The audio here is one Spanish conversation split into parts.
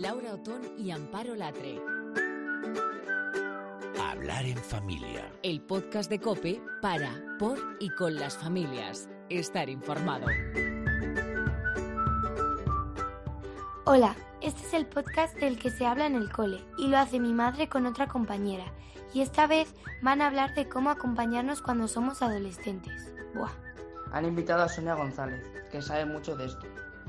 Laura Otón y Amparo Latre. Hablar en familia. El podcast de Cope para, por y con las familias. Estar informado. Hola, este es el podcast del que se habla en el cole y lo hace mi madre con otra compañera. Y esta vez van a hablar de cómo acompañarnos cuando somos adolescentes. Buah. Han invitado a Sonia González, que sabe mucho de esto.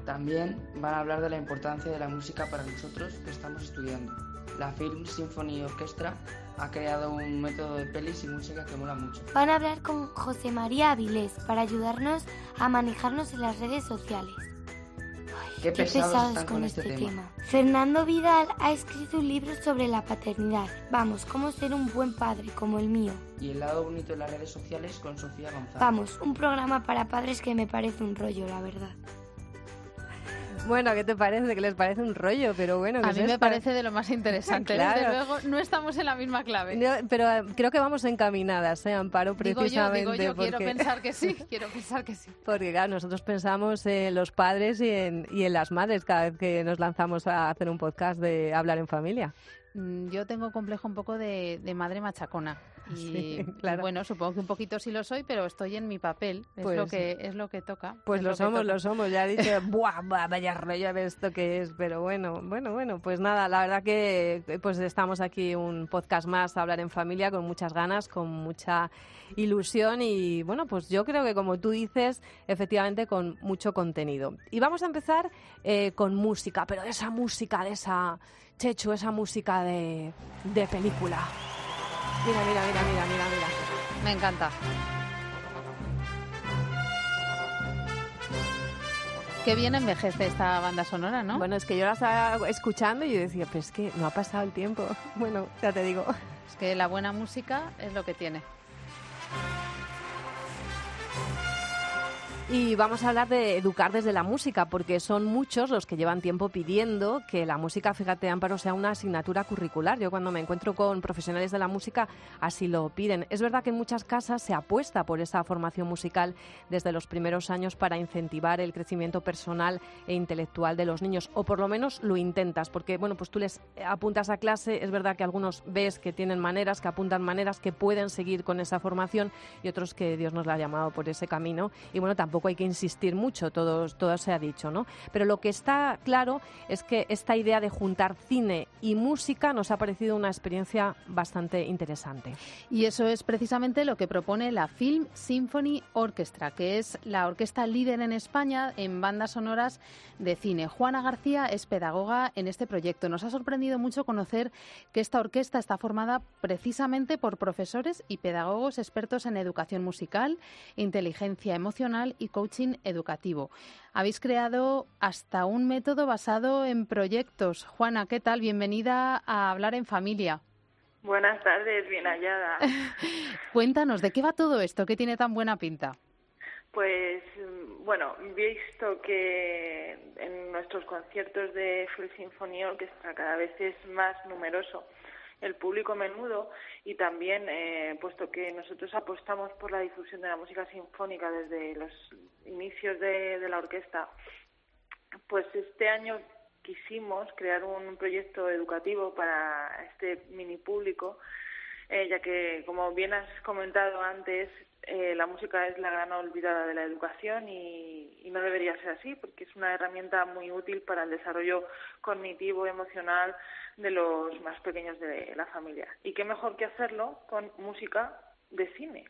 También van a hablar de la importancia de la música para nosotros que estamos estudiando. La Film Symphony Orchestra ha creado un método de pelis y música que mola mucho. Van a hablar con José María Avilés para ayudarnos a manejarnos en las redes sociales. Qué, Qué pesados, con, este, tema. Fernando Vidal ha escrito un libro sobre la paternidad. Vamos, cómo ser un buen padre como el mío. Y el lado bonito de las redes sociales con Sofía González. Vamos, un programa para padres que me parece un rollo, la verdad. Bueno, ¿qué te parece? Que les parece un rollo, pero bueno. A ¿qué mí es me esto? parece de lo más interesante. Claro. Desde luego, no estamos en la misma clave. No, pero eh, creo que vamos encaminadas, ¿eh, Amparo? digo yo, Precisamente digo yo, quiero porque, pensar que sí, quiero pensar que sí. porque claro, nosotros pensamos en los padres y en, y en las madres cada vez que nos lanzamos a hacer un podcast de hablar en familia. Mm, Yo tengo complejo un poco de, de madre machacona. Y, Sí, y claro. bueno, supongo que un poquito sí lo soy, pero estoy en mi papel. Es Pues lo que es lo que toca. Pues es lo somos, lo somos. Ya he dicho, buah, buah, vaya rollo de esto que es. Pero bueno, bueno, bueno, pues nada, la verdad que pues estamos aquí un podcast más a hablar en familia con muchas ganas, con mucha ilusión y bueno, pues yo creo que como tú dices, efectivamente con mucho contenido. Y vamos a empezar eh, con música, pero de esa música, de esa, Chechu, esa música de, de película. Mira, mira, mira, mira, mira, mira. Me encanta. Qué bien envejece esta banda sonora, ¿no? Bueno, es que yo la estaba escuchando y yo decía, pues es que no ha pasado el tiempo. Bueno, ya te digo. Es que la buena música es lo que tiene. Y vamos a hablar de educar desde la música, porque son muchos los que llevan tiempo pidiendo que la música, fíjate, Amparo, sea una asignatura curricular. Yo cuando me encuentro con profesionales de la música, así lo piden. Es verdad que en muchas casas se apuesta por esa formación musical desde los primeros años para incentivar el crecimiento personal e intelectual de los niños, o por lo menos lo intentas, porque bueno, pues tú les apuntas a clase, es verdad que algunos ves que tienen maneras, que apuntan maneras, que pueden seguir con esa formación y otros que Dios nos la ha llamado por ese camino. Y bueno, hay que insistir mucho, todo, todo se ha dicho, ¿no? Pero lo que está claro es que esta idea de juntar cine y música nos ha parecido una experiencia bastante interesante. Y eso es precisamente lo que propone la Film Symphony Orchestra, que es la orquesta líder en España en bandas sonoras de cine. Juana García es pedagoga en este proyecto. Nos ha sorprendido mucho conocer que esta orquesta está formada precisamente por profesores y pedagogos expertos en educación musical, inteligencia emocional y coaching educativo. Habéis creado hasta un método basado en proyectos. Juana, ¿qué tal? Bienvenida a Hablar en Familia. Buenas tardes, bien hallada. Cuéntanos, ¿de qué va todo esto? ¿Qué tiene tan buena pinta? Pues mm, bueno, visto que en nuestros conciertos de Full Symphony Orchestra cada vez es más numeroso el público menudo y también, eh, puesto que nosotros apostamos por la difusión de la música sinfónica desde los inicios de, de la orquesta, pues este año quisimos crear un proyecto educativo para este mini público, eh, ya que, como bien has comentado antes, eh, la música es la gran olvidada de la educación y, y no debería ser así, porque es una herramienta muy útil para el desarrollo cognitivo, emocional de los más pequeños de la familia. Y qué mejor que hacerlo con música de cine,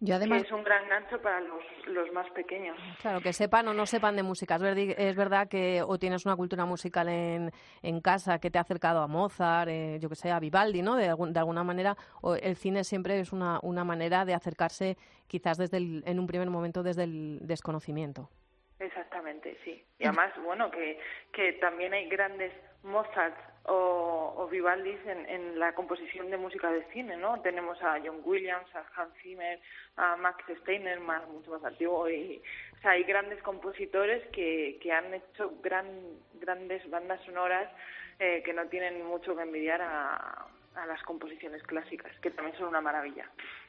Yo además, que es un gran gancho para los, los más pequeños. Claro, que sepan o no sepan de música. Es verdad que o tienes una cultura musical en, en casa que te ha acercado a Mozart, eh, yo que sé, a Vivaldi, ¿no? De, algún- de alguna manera, o el cine siempre es una, una manera de acercarse quizás desde el- en un primer momento desde el desconocimiento. Exactamente, sí. Y además, bueno, que, que también hay grandes Mozart o, o Vivaldis en, en la composición de música de cine, ¿no? Tenemos a John Williams, a Hans Zimmer, a Max Steiner, más, mucho más antiguo, y o sea, hay grandes compositores que, que han hecho gran, grandes bandas sonoras eh, que no tienen mucho que envidiar a, a las composiciones clásicas, que también son una maravilla.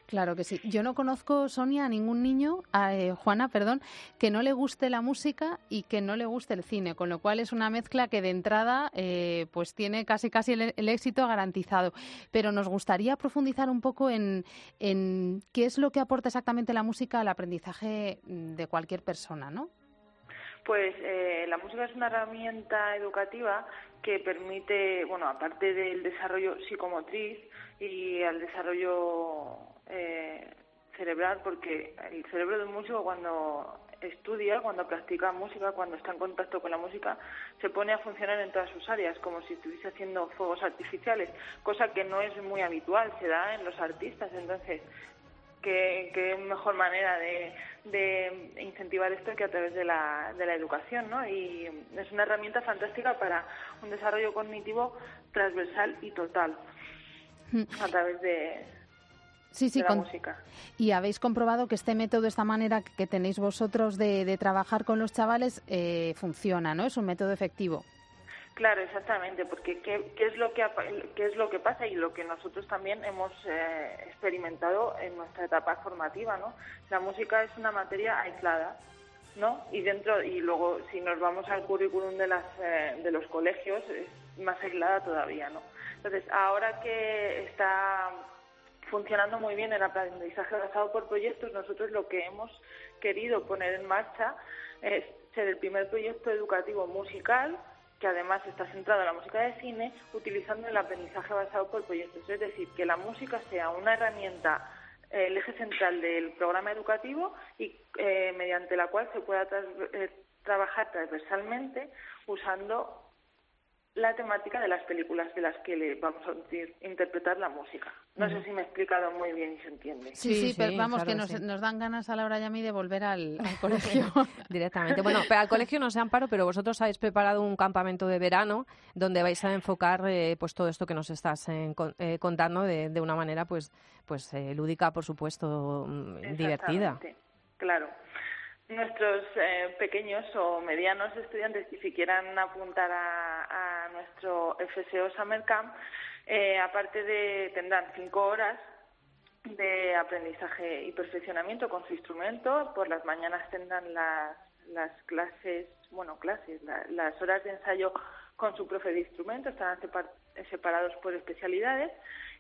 Claro que sí. Yo no conozco, Sonia, a ningún niño, a, eh, Juana, perdón, que no le guste la música y que no le guste el cine, con lo cual es una mezcla que de entrada eh, pues tiene casi casi el, éxito garantizado. Pero nos gustaría profundizar un poco en, en qué es lo que aporta exactamente la música al aprendizaje de cualquier persona, ¿no? Pues eh, la música es una herramienta educativa que permite, bueno, aparte del desarrollo psicomotriz y al desarrollo eh, cerebral, porque el cerebro del músico cuando estudia, cuando practica música, cuando está en contacto con la música, se pone a funcionar en todas sus áreas, como si estuviese haciendo fuegos artificiales, cosa que no es muy habitual, se da en los artistas. Entonces, qué, qué mejor manera de, de, incentivar esto que a través de la, de la educación, ¿no? Y es una herramienta fantástica para un desarrollo cognitivo transversal y total mm. a través de, sí, sí, con... Y habéis comprobado que este método, esta manera que tenéis vosotros de, de trabajar con los chavales, eh, funciona, ¿no? Es un método efectivo. Claro, exactamente, porque ¿qué, es lo que qué es lo que pasa y lo que nosotros también hemos eh, experimentado en nuestra etapa formativa, ¿no? La música es una materia aislada, ¿no? Y dentro y luego si nos vamos al currículum de las eh, de los colegios es más aislada todavía, ¿no? Entonces ahora que está funcionando muy bien el aprendizaje basado por proyectos, nosotros lo que hemos querido poner en marcha es ser el primer proyecto educativo musical que además está centrado en la música de cine, utilizando el aprendizaje basado por proyectos. Es decir, que la música sea una herramienta, eh, el eje central del programa educativo y eh, mediante la cual se pueda eh, trabajar transversalmente usando la temática de las películas de las que le vamos a interpretar la música. No sé si me he explicado muy bien y se entiende. Sí, sí, pero vamos, que nos, nos, dan ganas a Laura y a mí de volver al, colegio. Directamente. Bueno, pero al colegio no se amparo, pero vosotros habéis preparado un campamento de verano donde vais a enfocar eh, pues todo esto que nos estás eh, eh, contando de, de, una manera pues, pues lúdica, por supuesto, mm, divertida. Claro nuestros eh, pequeños o medianos estudiantes que si quieran apuntar a, nuestro FSO Summer Camp, eh, aparte de tendrán cinco horas de aprendizaje y perfeccionamiento con su instrumento, por las mañanas tendrán las, las clases, bueno, clases, las horas de ensayo con su profe de instrumento, estarán separados por especialidades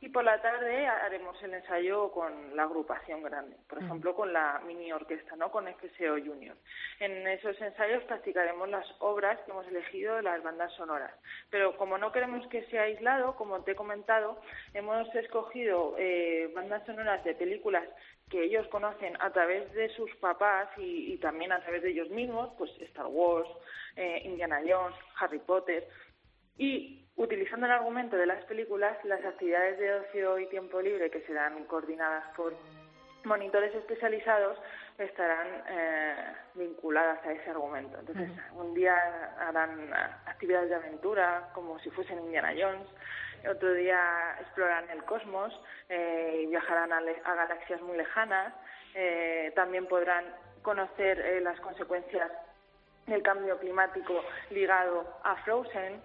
y por la tarde haremos el ensayo con la agrupación grande, por ejemplo con la mini orquesta, ¿no? con FSO Junior. En esos ensayos practicaremos las obras que hemos elegido de las bandas sonoras, pero como no queremos que sea aislado, como te he comentado, hemos escogido eh, bandas sonoras de películas que ellos conocen a través de sus papás y, también a través de ellos mismos, pues Star Wars, eh, Indiana Jones, Harry Potter, y utilizando el argumento de las películas, las actividades de ocio y tiempo libre que serán coordinadas por monitores especializados estarán eh, vinculadas a ese argumento. Entonces, un día harán actividades de aventura como si fuesen Indiana Jones, otro día explorarán el cosmos eh, y viajarán a, galaxias muy lejanas, eh, también podrán conocer las consecuencias del cambio climático ligado a Frozen,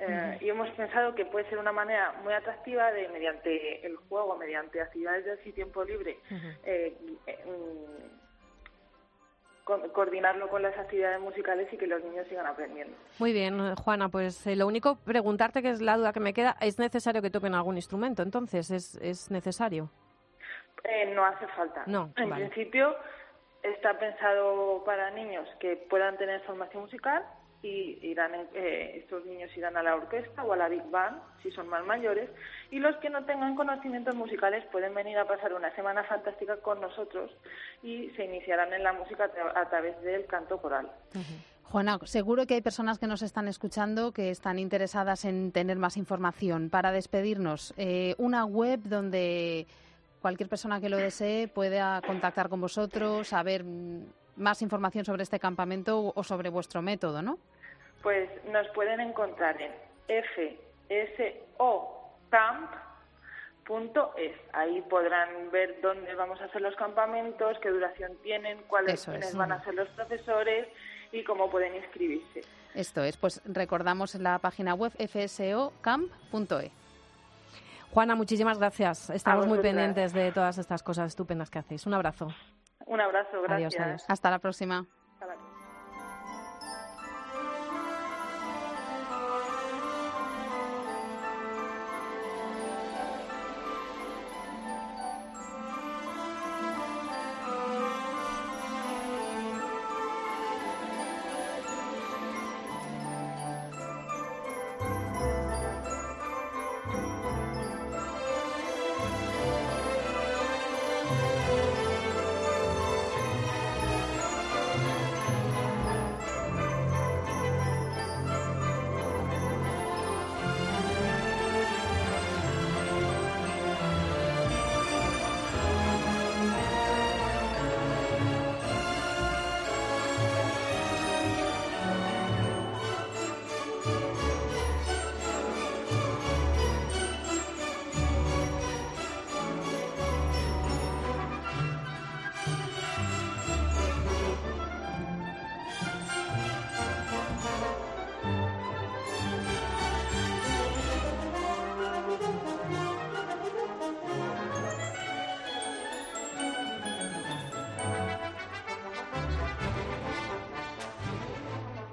eh, y hemos pensado que puede ser una manera muy atractiva de, mediante el juego, mediante actividades de tiempo libre, eh, eh, mm, coordinarlo con las actividades musicales y que los niños sigan aprendiendo. Muy bien, Juana, pues lo único, preguntarte, que es la duda que me queda, ¿es necesario que toquen algún instrumento? Entonces, ¿es, es necesario? no hace falta. No, en principio está pensado para niños que puedan tener formación musical y irán eh, estos niños irán a la orquesta o a la big band si son más mayores y los que no tengan conocimientos musicales pueden venir a pasar una semana fantástica con nosotros y se iniciarán en la música a, través del canto coral. Juana, seguro que hay personas que nos están escuchando que están interesadas en tener más información. Para despedirnos, eh, una web donde cualquier persona que lo desee pueda contactar con vosotros, saber mm, más información sobre este campamento o sobre vuestro método, ¿no? Pues nos pueden encontrar en fsocamp.es. Ahí podrán ver dónde vamos a hacer los campamentos, qué duración tienen, cuáles van a ser los profesores y cómo pueden inscribirse. Esto es, pues recordamos la página web fsocamp.es. Juana, muchísimas gracias. Estamos muy pendientes de todas estas cosas estupendas que hacéis. Un abrazo. Un abrazo, gracias. Hasta la próxima.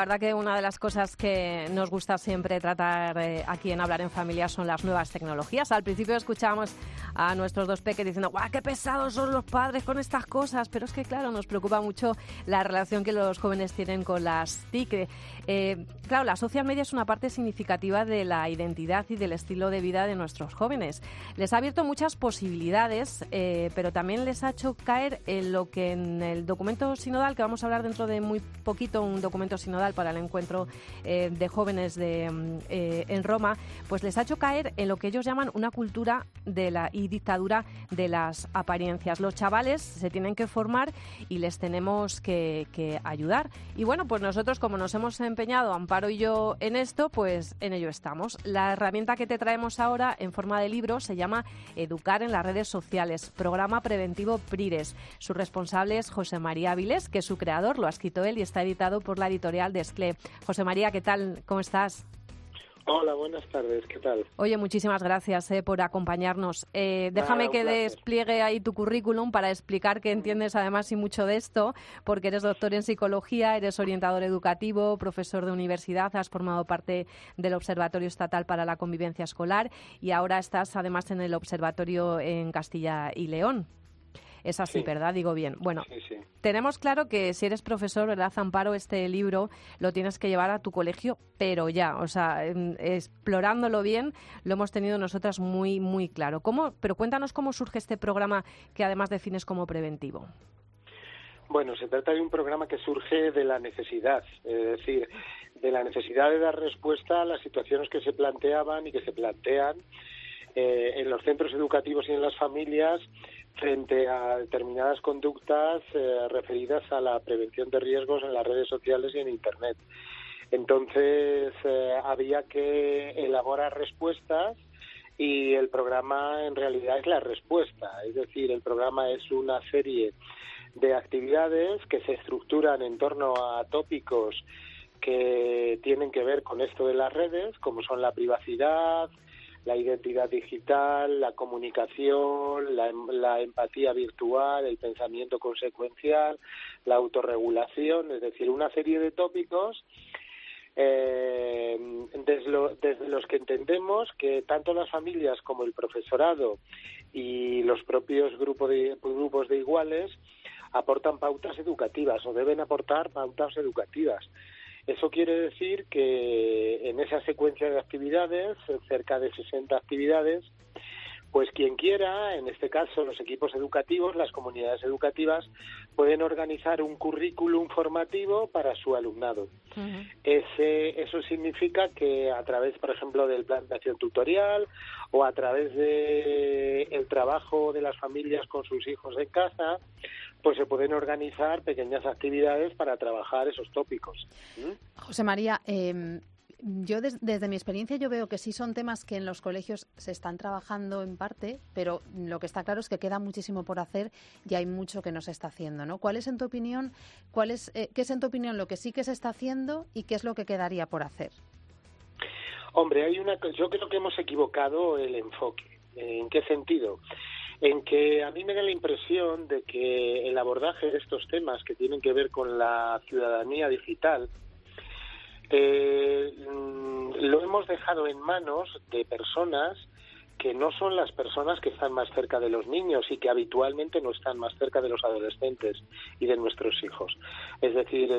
La verdad que una de las cosas que nos gusta siempre tratar eh, aquí en Hablar en Familia son las nuevas tecnologías. Al principio escuchábamos a nuestros dos peques diciendo, ¡guau, qué pesados son los padres con estas cosas! Pero es que, claro, nos preocupa mucho la relación que los jóvenes tienen con las TIC. Eh, claro, la social media es una parte significativa de la identidad y del estilo de vida de nuestros jóvenes. Les ha abierto muchas posibilidades, pero también les ha hecho caer en lo que en el documento sinodal, que vamos a hablar dentro de muy poquito un documento sinodal para el encuentro eh, de jóvenes de, mm, eh, en Roma, pues les ha hecho caer en lo que ellos llaman una cultura de la y dictadura de las apariencias. Los chavales se tienen que formar y les tenemos que, que ayudar. Y bueno, pues nosotros como nos hemos empeñado, Amparo y yo, en esto, pues en ello estamos. La herramienta que te traemos ahora en forma de libro se llama Educar en las redes sociales, programa preventivo PRIRES. Su responsable es José María Avilés, que es su creador, lo ha escrito él y está editado por la editorial de José María, ¿qué tal? ¿Cómo estás? Hola, buenas tardes, ¿qué tal? Oye, muchísimas gracias eh, por acompañarnos. Eh, déjame que despliegue ahí tu currículum para explicar que entiendes además y mucho de esto, porque eres doctor en psicología, eres orientador educativo, profesor de universidad, has formado parte del Observatorio Estatal para la Convivencia Escolar y ahora estás además en el Observatorio en Castilla y León. Es así, ¿verdad? Digo bien. Bueno, tenemos claro que si eres profesor, ¿verdad, Amparo? Este libro lo tienes que llevar a tu colegio, pero ya, o sea, explorándolo bien, lo hemos tenido nosotras muy, muy claro. ¿Cómo, pero cuéntanos cómo surge este programa que además defines como preventivo. Bueno, se trata de un programa que surge de la necesidad, es decir, de la necesidad de dar respuesta a las situaciones que se planteaban y que se plantean eh, en los centros educativos y en las familias frente a determinadas conductas eh, referidas a la prevención de riesgos en las redes sociales y en Internet. Entonces, eh, había que elaborar respuestas y el programa en realidad es la respuesta. Es decir, el programa es una serie de actividades que se estructuran en torno a tópicos que tienen que ver con esto de las redes, como son la privacidad, la identidad digital, la comunicación, la, empatía virtual, el pensamiento consecuencial, la autorregulación, es decir, una serie de tópicos eh, desde, los que entendemos que tanto las familias como el profesorado y los propios grupos de, grupos de iguales aportan pautas educativas o deben aportar pautas educativas. Eso quiere decir que en esa secuencia de actividades, cerca de 60 actividades, pues quien quiera, en este caso los equipos educativos, las comunidades educativas, pueden organizar un currículum formativo para su alumnado. Ese, eso significa que a través, por ejemplo, del plan de acción tutorial o a través de el trabajo de las familias con sus hijos en casa, pues se pueden organizar pequeñas actividades para trabajar esos tópicos. José María, eh, yo desde mi experiencia yo veo que sí son temas que en los colegios se están trabajando en parte, pero lo que está claro es que queda muchísimo por hacer y hay mucho que no se está haciendo, ¿no? ¿Cuál es en tu opinión, cuál es, eh, qué es en tu opinión lo que sí que se está haciendo y qué es lo que quedaría por hacer? Hombre, hay una, yo creo que hemos equivocado el enfoque. ¿En qué sentido? En que a mí me da la impresión de que el abordaje de estos temas que tienen que ver con la ciudadanía digital eh, mm, lo hemos dejado en manos de personas que no son las personas que están más cerca de los niños y que habitualmente no están más cerca de los adolescentes y de nuestros hijos. Es decir,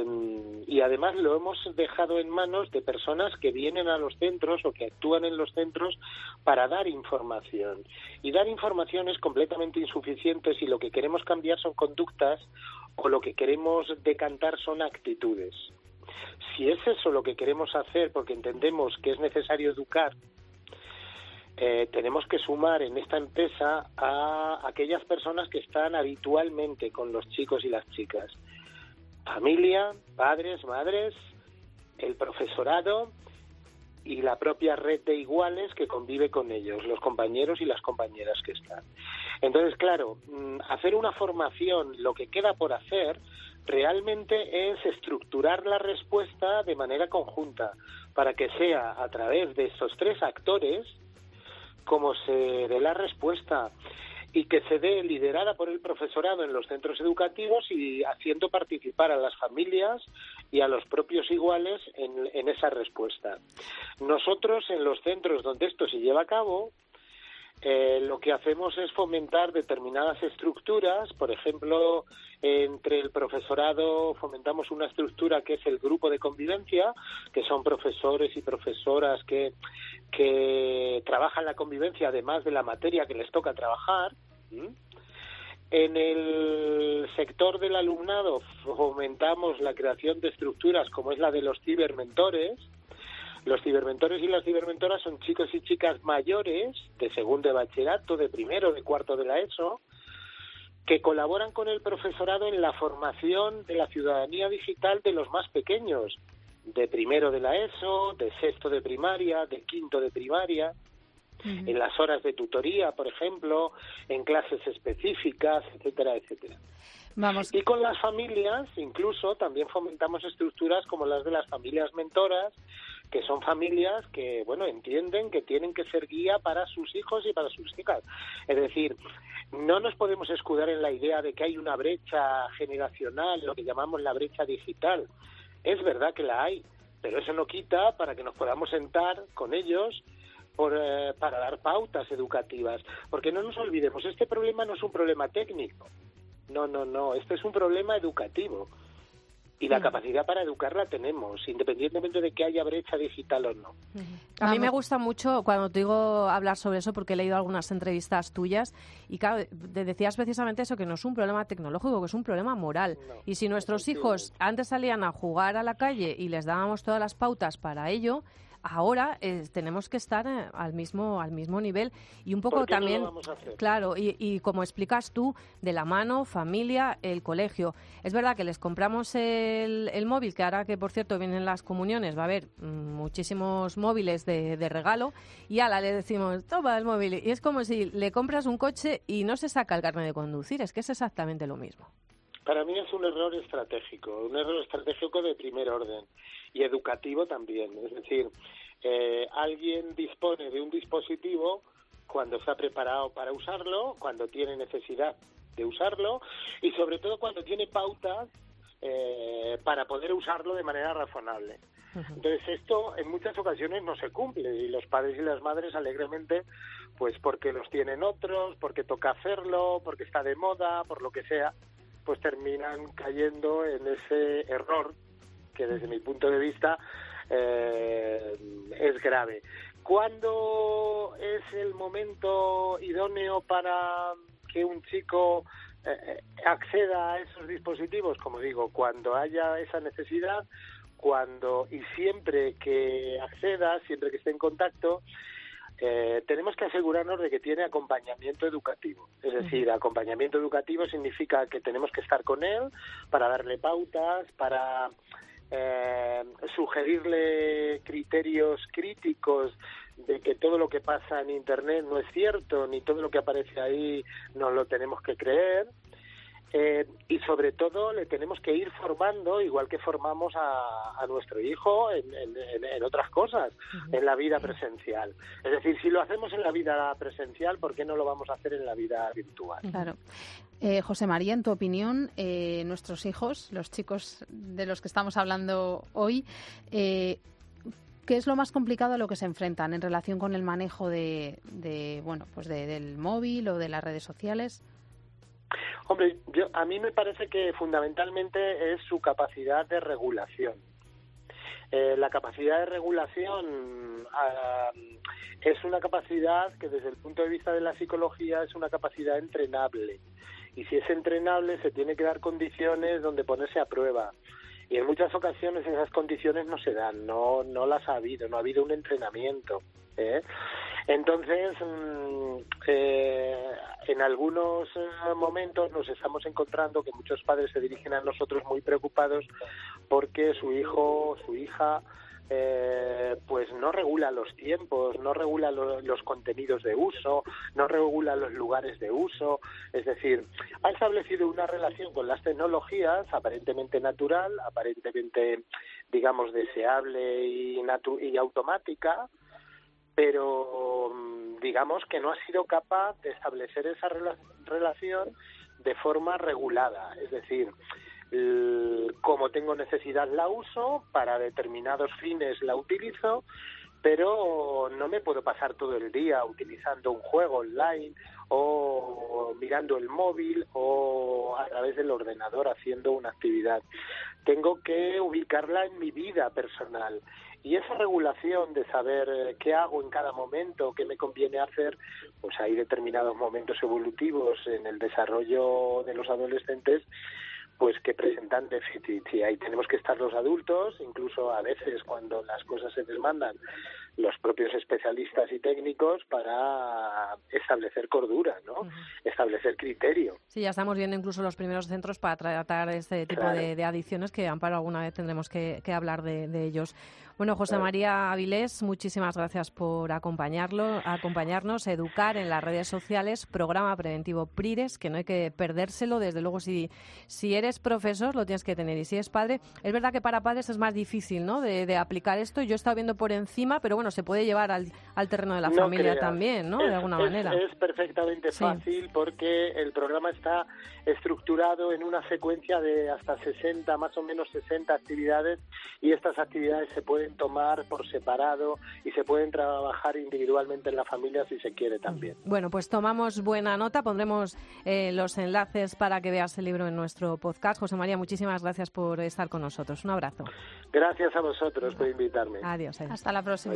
y además lo hemos dejado en manos de personas que vienen a los centros o que actúan en los centros para dar información. Y dar información es completamente insuficiente si lo que queremos cambiar son conductas o lo que queremos decantar son actitudes. Si es eso lo que queremos hacer porque entendemos que es necesario educar, eh, tenemos que sumar en esta empresa a aquellas personas que están habitualmente con los chicos y las chicas. Familia, padres, madres, el profesorado y la propia red de iguales que convive con ellos, los compañeros y las compañeras que están. Entonces, claro, mm, hacer una formación, lo que queda por hacer, realmente es estructurar la respuesta de manera conjunta, para que sea a través de esos tres actores como se dé la respuesta y que se dé liderada por el profesorado en los centros educativos y haciendo participar a las familias y a los propios iguales en, en esa respuesta. Nosotros en los centros donde esto se lleva a cabo eh, lo que hacemos es fomentar determinadas estructuras, por ejemplo, entre el profesorado fomentamos una estructura que es el grupo de convivencia, que son profesores y profesoras que, que trabajan la convivencia además de la materia que les toca trabajar. En el sector del alumnado fomentamos la creación de estructuras como es la de los cibermentores, los cibermentores y las cibermentoras son chicos y chicas mayores de segundo de bachillerato, de primero, de cuarto de la ESO, que colaboran con el profesorado en la formación de la ciudadanía digital de los más pequeños, de primero de la ESO, de sexto de primaria, de quinto de primaria, en las horas de tutoría, por ejemplo, en clases específicas, etcétera, etcétera. Vamos. Y con las familias, incluso, también fomentamos estructuras como las de las familias mentoras, que son familias que, bueno, entienden que tienen que ser guía para sus hijos y para sus hijas. Es decir, no nos podemos escudar en la idea de que hay una brecha generacional, lo que llamamos la brecha digital. Es verdad que la hay, pero eso no quita para que nos podamos sentar con ellos por, eh, para dar pautas educativas. Porque no nos olvidemos, este problema no es un problema técnico. No, no, no, este es un problema educativo y la capacidad para educar la tenemos, independientemente de que haya brecha digital o no. A mí me gusta mucho cuando te digo hablar sobre eso porque he leído algunas entrevistas tuyas y claro, te decías precisamente eso, que no es un problema tecnológico, que es un problema moral. y si nuestros hijos antes salían a jugar a la calle y les dábamos todas las pautas para ello, ahora eh, tenemos que estar eh, al mismo al mismo nivel y un poco también claro y, y, como explicas tú de la mano familia el colegio. Es verdad que les compramos el, el, móvil que ahora que por cierto vienen las comuniones va a haber muchísimos móviles de, de regalo y ala le decimos toma el móvil y es como si le compras un coche y no se saca el carnet de conducir es que es exactamente lo mismo. Para mí es un error estratégico, un error estratégico de primer orden y educativo también. Es decir, eh, alguien dispone de un dispositivo cuando está preparado para usarlo, cuando tiene necesidad de usarlo y sobre todo cuando tiene pautas eh, para poder usarlo de manera razonable. Entonces esto en muchas ocasiones no se cumple y los padres y las madres alegremente, pues porque los tienen otros, porque toca hacerlo, porque está de moda, por lo que sea, pues terminan cayendo en ese error que desde mi punto de vista eh, es grave. ¿Cuándo es el momento idóneo para que un chico eh, acceda a esos dispositivos? Como digo, cuando haya esa necesidad, cuando y siempre que acceda, siempre que esté en contacto, eh, tenemos que asegurarnos de que tiene acompañamiento educativo. Es decir, acompañamiento educativo significa que tenemos que estar con él para darle pautas, para eh, sugerirle criterios críticos de que todo lo que pasa en Internet no es cierto, ni todo lo que aparece ahí nos lo tenemos que creer. Eh, y sobre todo le tenemos que ir formando, igual que formamos a, nuestro hijo en, otras cosas, en la vida presencial. Es decir, si lo hacemos en la vida presencial, ¿por qué no lo vamos a hacer en la vida virtual? Claro. Eh, José María, en tu opinión, eh, nuestros hijos, los chicos de los que estamos hablando hoy, ¿qué es lo más complicado a lo que se enfrentan en relación con el manejo de, bueno, pues del móvil o de las redes sociales? Hombre, yo, a mí me parece que fundamentalmente es su capacidad de regulación. Eh, la capacidad de regulación es una capacidad que desde el punto de vista de la psicología es una capacidad entrenable. Y si es entrenable se tiene que dar condiciones donde ponerse a prueba. Y en muchas ocasiones esas condiciones no se dan, no, no las ha habido, no ha habido un entrenamiento. ¿Eh? Entonces, mm, eh, en algunos eh, momentos nos estamos encontrando que muchos padres se dirigen a nosotros muy preocupados porque su hijo, su hija, eh, pues no regula los tiempos, no regula los contenidos de uso, no regula los lugares de uso, es decir, ha establecido una relación con las tecnologías aparentemente natural, aparentemente, digamos, deseable y, y automática, pero mm, digamos que no ha sido capaz de establecer esa relación de forma regulada, es decir, como tengo necesidad la uso, para determinados fines la utilizo, pero no me puedo pasar todo el día utilizando un juego online o mirando el móvil o a través del ordenador haciendo una actividad. Tengo que ubicarla en mi vida personal y esa regulación de saber eh, qué hago en cada momento, qué me conviene hacer, pues hay determinados momentos evolutivos en el desarrollo de los adolescentes pues que presentan déficit y ahí tenemos que estar los adultos, incluso a veces cuando las cosas se desmandan, los propios especialistas y técnicos para establecer cordura, ¿no? Establecer criterio. Sí, ya estamos viendo incluso los primeros centros para tratar este tipo de, adicciones que, Amparo, alguna vez tendremos que, hablar de, ellos. Bueno, José María Avilés, muchísimas gracias por acompañarlo, acompañarnos, educar en las redes sociales, programa preventivo PRIRES, que no hay que perdérselo. Desde luego, si, si eres profesor, lo tienes que tener. Y si eres padre, es verdad que para padres es más difícil ¿no? de, de aplicar esto. Yo he estado viendo por encima, pero bueno, se puede llevar al, al terreno de la familia también, ¿no? de alguna manera. Es perfectamente fácil porque el programa está estructurado en una secuencia de hasta 60, más o menos 60 actividades y estas actividades se pueden tomar por separado y se pueden trabajar individualmente en la familia si se quiere también. Bueno, pues tomamos buena nota, pondremos eh, los enlaces para que veas el libro en nuestro podcast. José María, muchísimas gracias por estar con nosotros. Un abrazo. Gracias a vosotros por invitarme. Adiós. Hasta la próxima.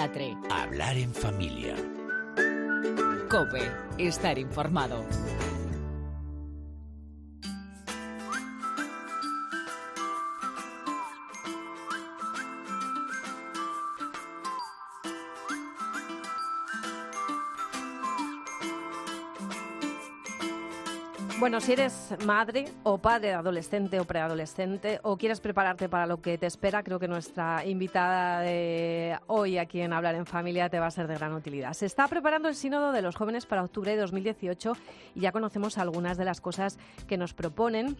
Latre. Hablar en familia. Cope, estar informado. Bueno, si eres madre o padre adolescente o preadolescente o quieres prepararte para lo que te espera, creo que nuestra invitada de hoy aquí en Hablar en Familia te va a ser de gran utilidad. Se está preparando el Sínodo de los Jóvenes para octubre de 2018 y ya conocemos algunas de las cosas que nos proponen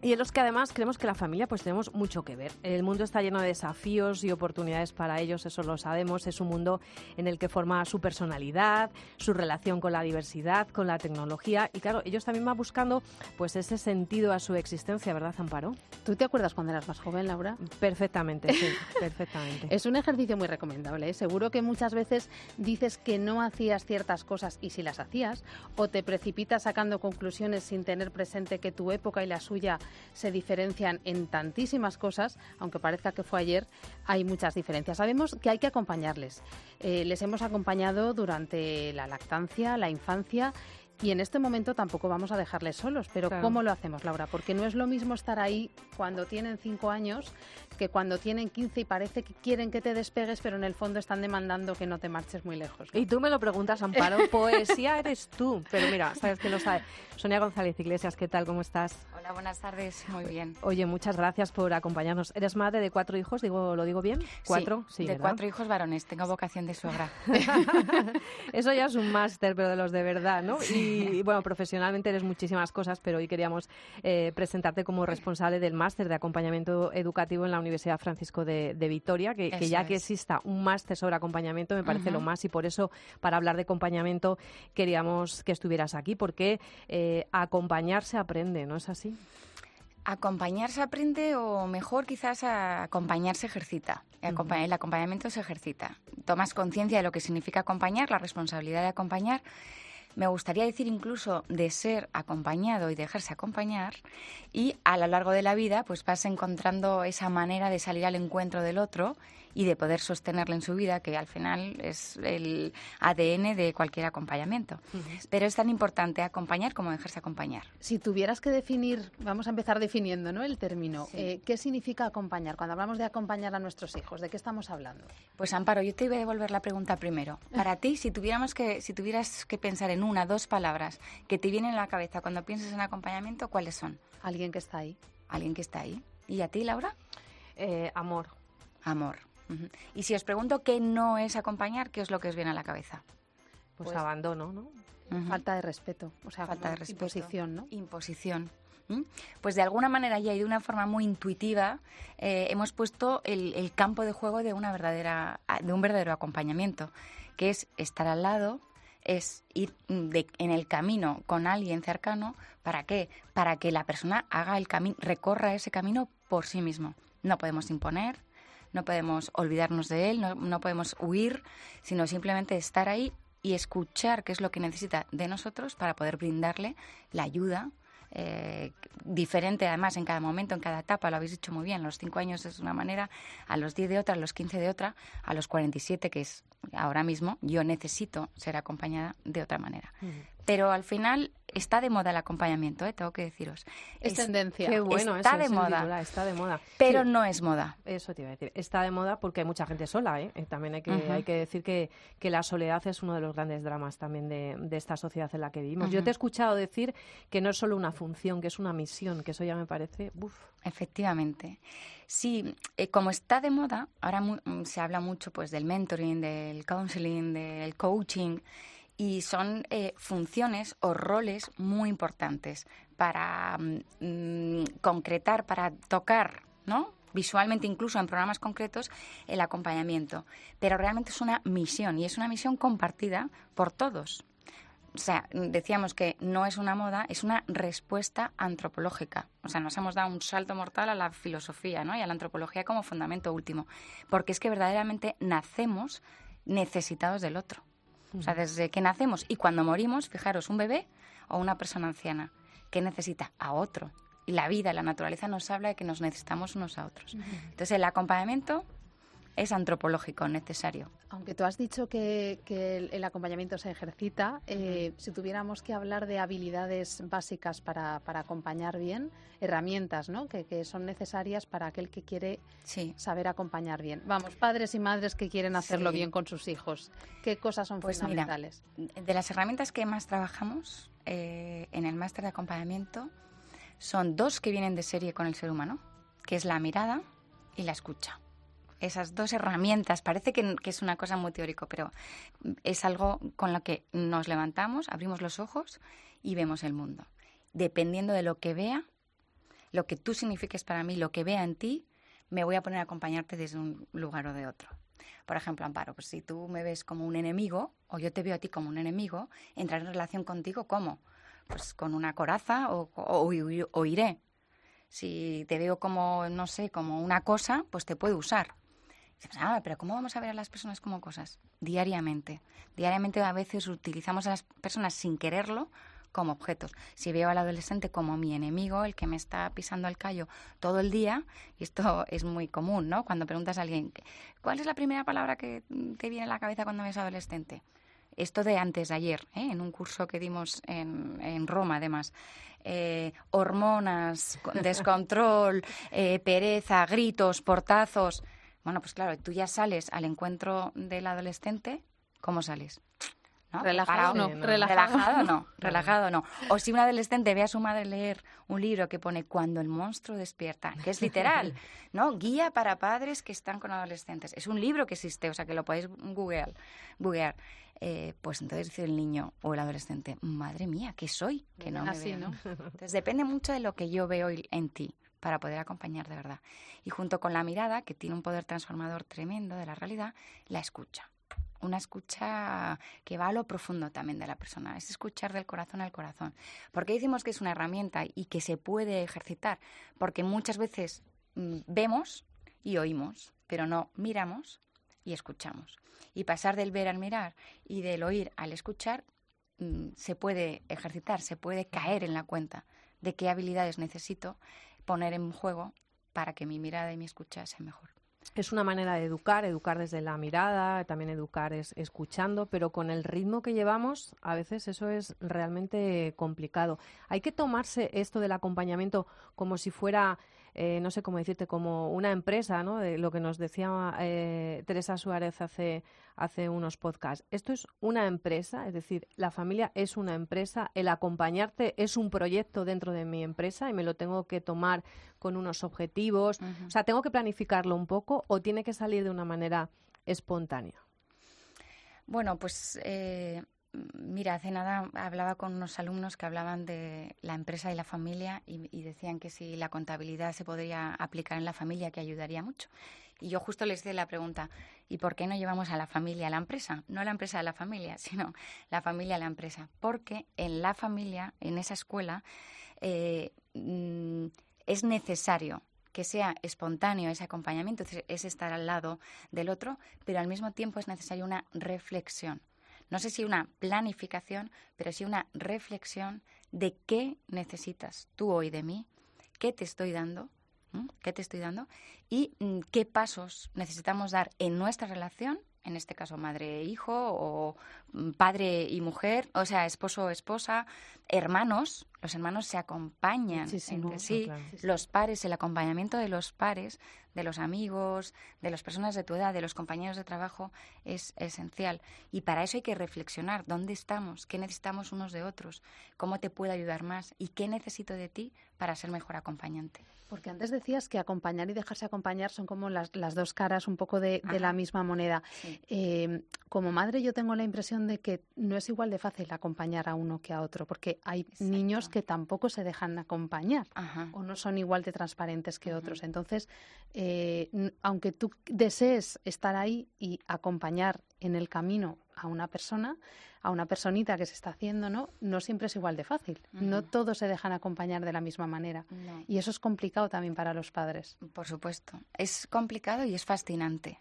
y en los que además creemos que la familia pues tenemos mucho que ver. El mundo está lleno de desafíos y oportunidades para ellos, eso lo sabemos. Es un mundo en el que forma su personalidad, su relación con la diversidad, con la tecnología y claro, ellos también van buscando pues ese sentido a su existencia, ¿verdad, Amparo? ¿Tú te acuerdas cuando eras más joven, Laura? Perfectamente, sí, perfectamente. Es un ejercicio muy recomendable. ¿eh? Seguro que muchas veces dices que no hacías ciertas cosas y si las hacías, o te precipitas sacando conclusiones sin tener presente que tu época y la suya se diferencian en tantísimas cosas, aunque parezca que fue ayer, hay muchas diferencias. Sabemos que hay que acompañarles. Eh, les hemos acompañado durante la lactancia, la infancia y en este momento tampoco vamos a dejarles solos. Pero Claro. ¿cómo lo hacemos, Laura? Porque no es lo mismo estar ahí cuando tienen cinco años que cuando tienen 15 y parece que quieren que te despegues, pero en el fondo están demandando que no te marches muy lejos. ¿no? Y tú me lo preguntas, Amparo, poesía eres tú. Pero mira, sabes que lo sabe. Sonia González Iglesias, ¿qué tal? ¿Cómo estás? Hola, buenas tardes. Muy bien. Oye, muchas gracias por acompañarnos. ¿Eres madre de cuatro hijos? Digo, ¿Lo digo bien? ¿Cuatro? Sí, de ¿verdad? cuatro hijos varones. Tengo vocación de suegra. Eso ya es un máster, pero de los de verdad, ¿no? Y bueno, profesionalmente eres muchísimas cosas, pero hoy queríamos eh, presentarte como responsable del máster de acompañamiento educativo en la Universidad Francisco de, de Vitoria, que, ya que exista un máster sobre acompañamiento me parece lo más y por eso para hablar de acompañamiento queríamos que estuvieras aquí, porque eh, acompañar se aprende, ¿no es así? Acompañar se aprende o mejor quizás a acompañar se ejercita. El acompañamiento se ejercita. Tomas conciencia de lo que significa acompañar, la responsabilidad de acompañar. Me gustaría decir incluso de ser acompañado y dejarse acompañar y a lo largo de la vida pues vas encontrando esa manera de salir al encuentro del otro y de poder sostenerlo en su vida, que al final es el ADN de cualquier acompañamiento. Pero es tan importante acompañar como dejarse acompañar. Si tuvieras que definir, vamos a empezar definiendo ¿no? el término, Sí. eh, ¿qué significa acompañar? Cuando hablamos de acompañar a nuestros hijos, ¿de qué estamos hablando? Pues Amparo, yo te voy a devolver la pregunta primero. Para ti, si tuviéramos que, si tuvieras que pensar en una, dos palabras que te vienen a la cabeza cuando piensas en acompañamiento, ¿cuáles son? Alguien que está ahí. Alguien que está ahí. ¿Y a ti, Laura? Eh, amor. Amor. Y si os pregunto qué no es acompañar, ¿qué es lo que os viene a la cabeza? Pues, Pues- abandono, ¿no? Falta de respeto, o sea, Falta de respeto. imposición, ¿no? Imposición. ¿m? Pues de alguna manera ya y de una forma muy intuitiva eh, hemos puesto el, el campo de juego de una verdadera, de un verdadero acompañamiento, que es estar al lado, es ir de- en el camino con alguien cercano. ¿Para qué? Para que la persona haga el camino, recorra ese camino por sí mismo. No podemos imponer, no podemos olvidarnos de él, no, no podemos huir, sino simplemente estar ahí y escuchar qué es lo que necesita de nosotros para poder brindarle la ayuda eh, diferente además en cada momento, en cada etapa, lo habéis dicho muy bien, a los 5 años es una manera, a los 10 de otra, a los 15 de otra, a los 47, que es ahora mismo, yo necesito ser acompañada de otra manera. Pero al final está de moda el acompañamiento, ¿eh? tengo que deciros. Es tendencia. Qué bueno, está eso de es moda. titular, está de moda. Pero Sí. no es moda. Eso te iba a decir. Está de moda porque hay mucha gente sola, ¿eh? Eh, También hay que, Ujú. hay que decir que, que la soledad es uno de los grandes dramas también de, de esta sociedad en la que vivimos. Yo te he escuchado decir que no es solo una función, que es una misión, que eso ya me parece... Uf. Efectivamente. Sí, eh, como está de moda, ahora mu- mm, se habla mucho pues del mentoring, del counseling, del coaching y son eh, funciones o roles muy importantes para mm, concretar, para tocar, ¿no? visualmente incluso en programas concretos el acompañamiento, pero realmente es una misión y es una misión compartida por todos. O sea, decíamos que no es una moda, es una respuesta antropológica. O sea, nos hemos dado un salto mortal a la filosofía ¿no? y a la antropología como fundamento último. Porque es que verdaderamente nacemos necesitados del otro. O sea, desde que nacemos y cuando morimos, fijaros, un bebé o una persona anciana que necesita a otro. Y la vida, la naturaleza nos habla de que nos necesitamos unos a otros. Entonces, el acompañamiento es antropológico, necesario. Aunque tú has dicho que, el, acompañamiento se ejercita, eh, si tuviéramos que hablar de habilidades básicas para, acompañar bien, herramientas ¿no? que, son necesarias para aquel que quiere saber acompañar bien. Vamos, padres y madres que quieren hacerlo bien con sus hijos, ¿qué cosas son pues fundamentales? de las herramientas que más trabajamos eh, en el máster de acompañamiento son dos que vienen de serie con el ser humano, que es la mirada y la escucha esas dos herramientas. Parece que, es una cosa muy teórico, pero es algo con lo que nos levantamos, abrimos los ojos y vemos el mundo. Dependiendo de lo que vea, lo que tú signifiques para mí, lo que vea en ti, me voy a poner a acompañarte desde un lugar o de otro. Por ejemplo, Amparo, pues si tú me ves como un enemigo o yo te veo a ti como un enemigo, entrar en relación contigo, ¿cómo? Pues con una coraza o, o iré. Si te veo como, no sé, como una cosa, pues te puedo usar. Ah, pero ¿cómo vamos a ver a las personas como cosas? Diariamente. Diariamente a veces utilizamos a las personas sin quererlo como objetos. Si veo al adolescente como mi enemigo, el que me está pisando el callo todo el día, y esto es muy común, ¿no? Cuando preguntas a alguien, ¿cuál es la primera palabra que te viene a la cabeza cuando ves adolescente? Esto de antes de ayer, ¿eh? en un curso que dimos en, Roma, además. Eh, hormonas, descontrol, eh, pereza, gritos, portazos. Bueno, pues claro, tú ya sales al encuentro del adolescente, ¿cómo sales? Relajado, no, relajado, no, relajado no. O si un adolescente ve a su madre leer un libro que pone Cuando el monstruo despierta, que es literal, ¿no? Guía para padres que están con adolescentes. Es un libro que existe, o sea que lo podéis googlear. googlear. Eh, pues entonces dice el niño o el adolescente, madre mía, ¿qué soy? Que no me Así, ¿no? Entonces depende mucho de lo que yo veo en ti para poder acompañar de verdad. Y junto con la mirada, que tiene un poder transformador tremendo de la realidad, la escucha. Una escucha que va a lo profundo también de la persona, es escuchar del corazón al corazón. ¿Por qué decimos que es una herramienta y que se puede ejercitar? Porque muchas veces mm, vemos y oímos, pero no miramos y escuchamos. Y pasar del ver al mirar y del oír al escuchar mm, se puede ejercitar, se puede caer en la cuenta de qué habilidades necesito poner en juego para que mi mirada y mi escucha sea mejor. Es una manera de educar, educar desde la mirada, también educar es escuchando, pero con el ritmo que llevamos, a veces eso es realmente complicado. Hay que tomarse esto del acompañamiento como si fuera eh, no sé cómo decirte, como una empresa, ¿no? De lo que nos decía eh, Teresa Suárez hace, hace unos podcasts. Esto es una empresa, es decir, la familia es una empresa, el acompañarte es un proyecto dentro de mi empresa y me lo tengo que tomar con unos objetivos. O sea, tengo que planificarlo un poco o tiene que salir de una manera espontánea. Bueno, pues eh, Mira, hace nada hablaba con unos alumnos que hablaban de la empresa y la familia y, decían que si la contabilidad se podría aplicar en la familia, que ayudaría mucho. Y yo justo les hice la pregunta, ¿y por qué no llevamos a la familia a la empresa? No la empresa a la familia, sino la familia a la empresa. Porque en la familia, en esa escuela, eh, mm, es necesario que sea espontáneo ese acompañamiento, es estar al lado del otro, pero al mismo tiempo es necesaria una reflexión no sé si una planificación, pero sí una reflexión de qué necesitas tú hoy de mí, qué te estoy dando, qué te estoy dando y mm, qué pasos necesitamos dar en nuestra relación en este caso madre e o mm, padre y mujer, o sea, esposo o esposa, hermanos, los hermanos se acompañan entre sí, los pares, el acompañamiento de los pares, de los amigos, de las personas de tu edad, de los compañeros de trabajo es esencial. Y para eso hay que reflexionar dónde estamos, qué necesitamos unos de otros, cómo te puedo ayudar más y qué necesito de ti para ser mejor acompañante. Porque antes decías que acompañar y dejarse acompañar son como las, las dos caras un poco de, la misma moneda. Em, como madre yo tengo la impresión de que no es igual de fácil acompañar a uno que a otro, porque hay niños que tampoco se dejan acompañar o no son igual de transparentes que otros. Entonces, eh, aunque tú desees estar ahí y acompañar en el camino a una persona, a una personita que se está haciendo, ¿no? No siempre es igual de fácil. No todos se dejan acompañar de la misma manera. Y eso es complicado también para los padres. Por supuesto. Es complicado y es fascinante.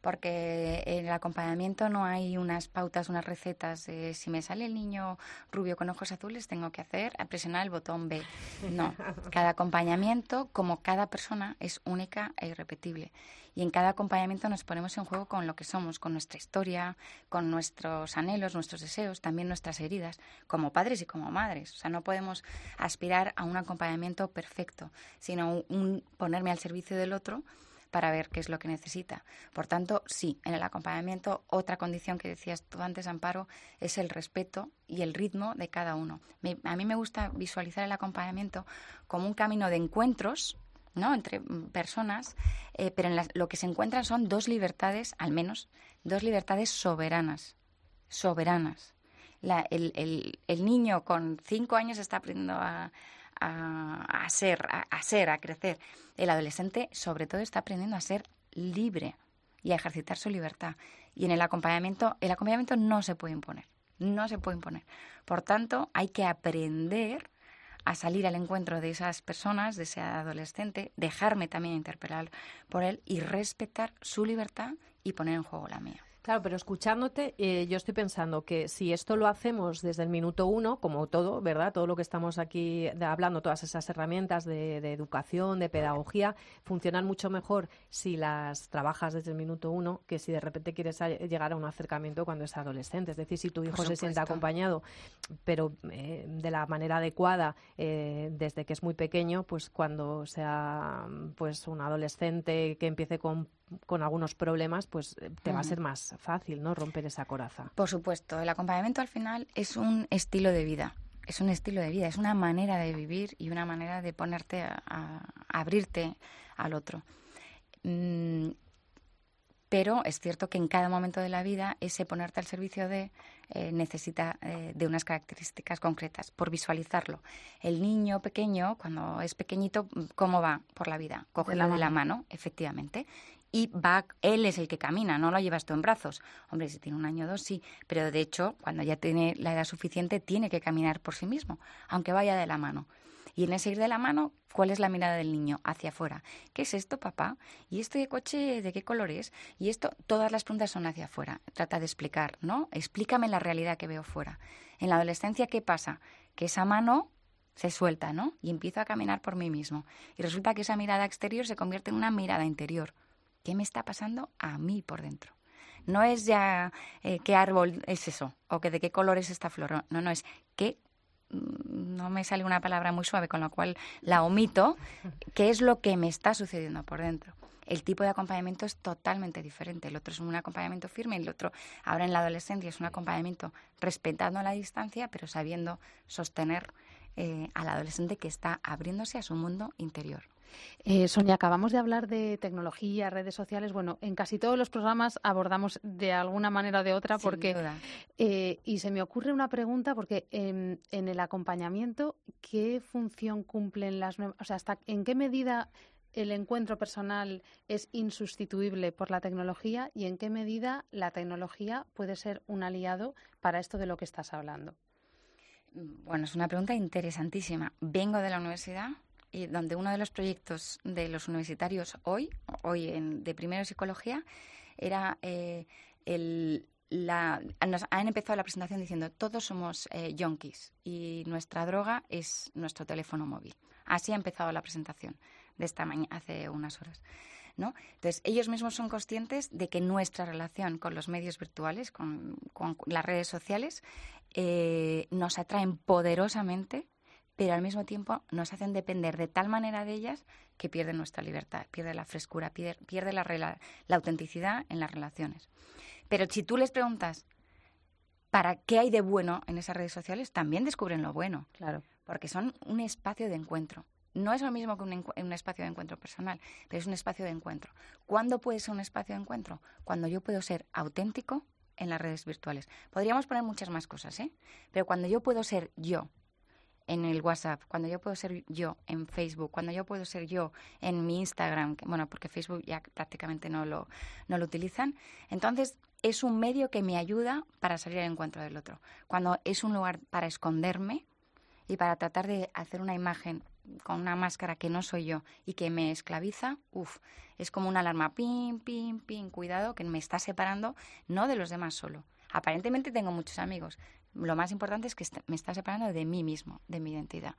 Porque en el acompañamiento no hay unas pautas, unas recetas. si me sale el niño rubio con ojos azules, tengo que hacer presionar el botón B. No, cada acompañamiento, como cada persona, es única e irrepetible. Y en cada acompañamiento nos ponemos en juego con lo que somos, con nuestra historia, con nuestros anhelos, nuestros deseos, también nuestras heridas, como padres y como madres. O sea, no podemos aspirar a un acompañamiento perfecto, sino un ponerme al servicio del otro para ver qué es lo que necesita. Por tanto, sí, en el acompañamiento, otra condición que decías tú antes, Amparo, es el respeto y el ritmo de cada uno. a mí me gusta visualizar el acompañamiento como un camino de encuentros, ¿no? entre mm, personas, eh, pero en lo que se encuentran son dos libertades, al menos, dos libertades soberanas, soberanas. el, el, niño con cinco años está aprendiendo a, a, ser, a, ser, a crecer. El adolescente, sobre todo, está aprendiendo a ser libre y a ejercitar su libertad. Y en el acompañamiento, el acompañamiento no se puede imponer, no se puede imponer. Por tanto, hay que aprender a salir al encuentro de esas personas, de ese adolescente, dejarme también interpelar por él y respetar su libertad y poner en juego la mía. Claro, pero escuchándote, eh, yo estoy pensando que si esto lo hacemos desde el minuto uno, como todo, ¿verdad? Todo lo que estamos aquí hablando, todas esas herramientas de, educación, de pedagogía, funcionan mucho mejor si las trabajas desde el minuto uno que si de repente quieres llegar a un acercamiento cuando es adolescente. Es decir, si tu hijo se siente acompañado, pero eh, de la manera adecuada eh, desde que es muy pequeño, pues cuando sea pues un adolescente que empiece con con algunos problemas, pues eh, te va a ser más fácil, ¿no? Romper esa coraza. Por supuesto, el acompañamiento al final es un estilo de vida. Es un estilo de vida, es una manera de vivir y una manera de ponerte a, abrirte al otro. Mm, pero es cierto que en cada momento de la vida ese ponerte al servicio de eh, necesita eh, de unas características concretas por visualizarlo. El niño pequeño, cuando es pequeñito, ¿cómo va por la vida? Coge la de la mano, efectivamente, y va, él es el que camina, no lo llevas tú en brazos. Hombre, si tiene un año o dos, sí, pero de hecho, cuando ya tiene la edad suficiente, tiene que caminar por sí mismo, aunque vaya de la mano. Y en ese ir de la mano, ¿cuál es la mirada del niño? Hacia afuera. ¿Qué es esto, papá? ¿Y este coche de qué color es? Y esto, todas las preguntas son hacia afuera. Trata de explicar, ¿no? Explícame la realidad que veo fuera. En la adolescencia, ¿qué pasa? Que esa mano se suelta, ¿no? Y empiezo a caminar por mí mismo. Y resulta que esa mirada exterior se convierte en una mirada interior. ¿Qué me está pasando a mí por dentro? No es ya eh, qué árbol es eso o que de qué color es esta flor. No, no, es qué mm, no me sale una palabra muy suave, con lo cual la omito, qué es lo que me está sucediendo por dentro. El tipo de acompañamiento es totalmente diferente. El otro es un acompañamiento firme, el otro, ahora en la adolescencia, es un acompañamiento respetando la distancia, pero sabiendo sostener eh, al adolescente que está abriéndose a su mundo interior. Eh, Sonia, acabamos de hablar de tecnología, redes sociales. Bueno, en casi todos los programas abordamos de alguna manera o de otra, porque eh, y se me ocurre una pregunta porque en, el acompañamiento, ¿qué función cumplen las nuevas? O sea, hasta en qué medida el encuentro personal es insustituible por la tecnología y en qué medida la tecnología puede ser un aliado para esto de lo que estás hablando. Bueno, es una pregunta interesantísima. Vengo de la universidad y donde uno de los proyectos de los universitarios hoy, hoy en, de primero psicología, era eh, el, la, han empezado la presentación diciendo todos somos eh, yonkis y nuestra droga es nuestro teléfono móvil. Así ha empezado la presentación de esta mañana, hace unas horas. ¿no? Entonces, ellos mismos son conscientes de que nuestra relación con los medios virtuales, con, las redes sociales, eh, nos atraen poderosamente pero al mismo tiempo nos hacen depender de tal manera de ellas que pierden nuestra libertad, pierde la frescura, pierde, la, la autenticidad en las relaciones. Pero si tú les preguntas, ¿para qué hay de bueno en esas redes sociales? También descubren lo bueno. Claro. Porque son un espacio de encuentro. No es lo mismo que un, un, espacio de encuentro personal, pero es un espacio de encuentro. ¿Cuándo puede ser un espacio de encuentro? Cuando yo puedo ser auténtico en las redes virtuales. Podríamos poner muchas más cosas, ¿eh? Pero cuando yo puedo ser yo en el WhatsApp, cuando yo puedo ser yo en Facebook, cuando yo puedo ser yo en mi Instagram, bueno, porque Facebook ya prácticamente no lo, no lo utilizan, entonces es un medio que me ayuda para salir al encuentro del otro. Cuando es un lugar para esconderme y para tratar de hacer una imagen con una máscara que no soy yo y que me esclaviza, uff, es como una alarma, pim, pim, pim, cuidado, que me está separando, no de los demás solo. Aparentemente tengo muchos amigos, lo más importante es que me está separando de mí mismo, de mi identidad.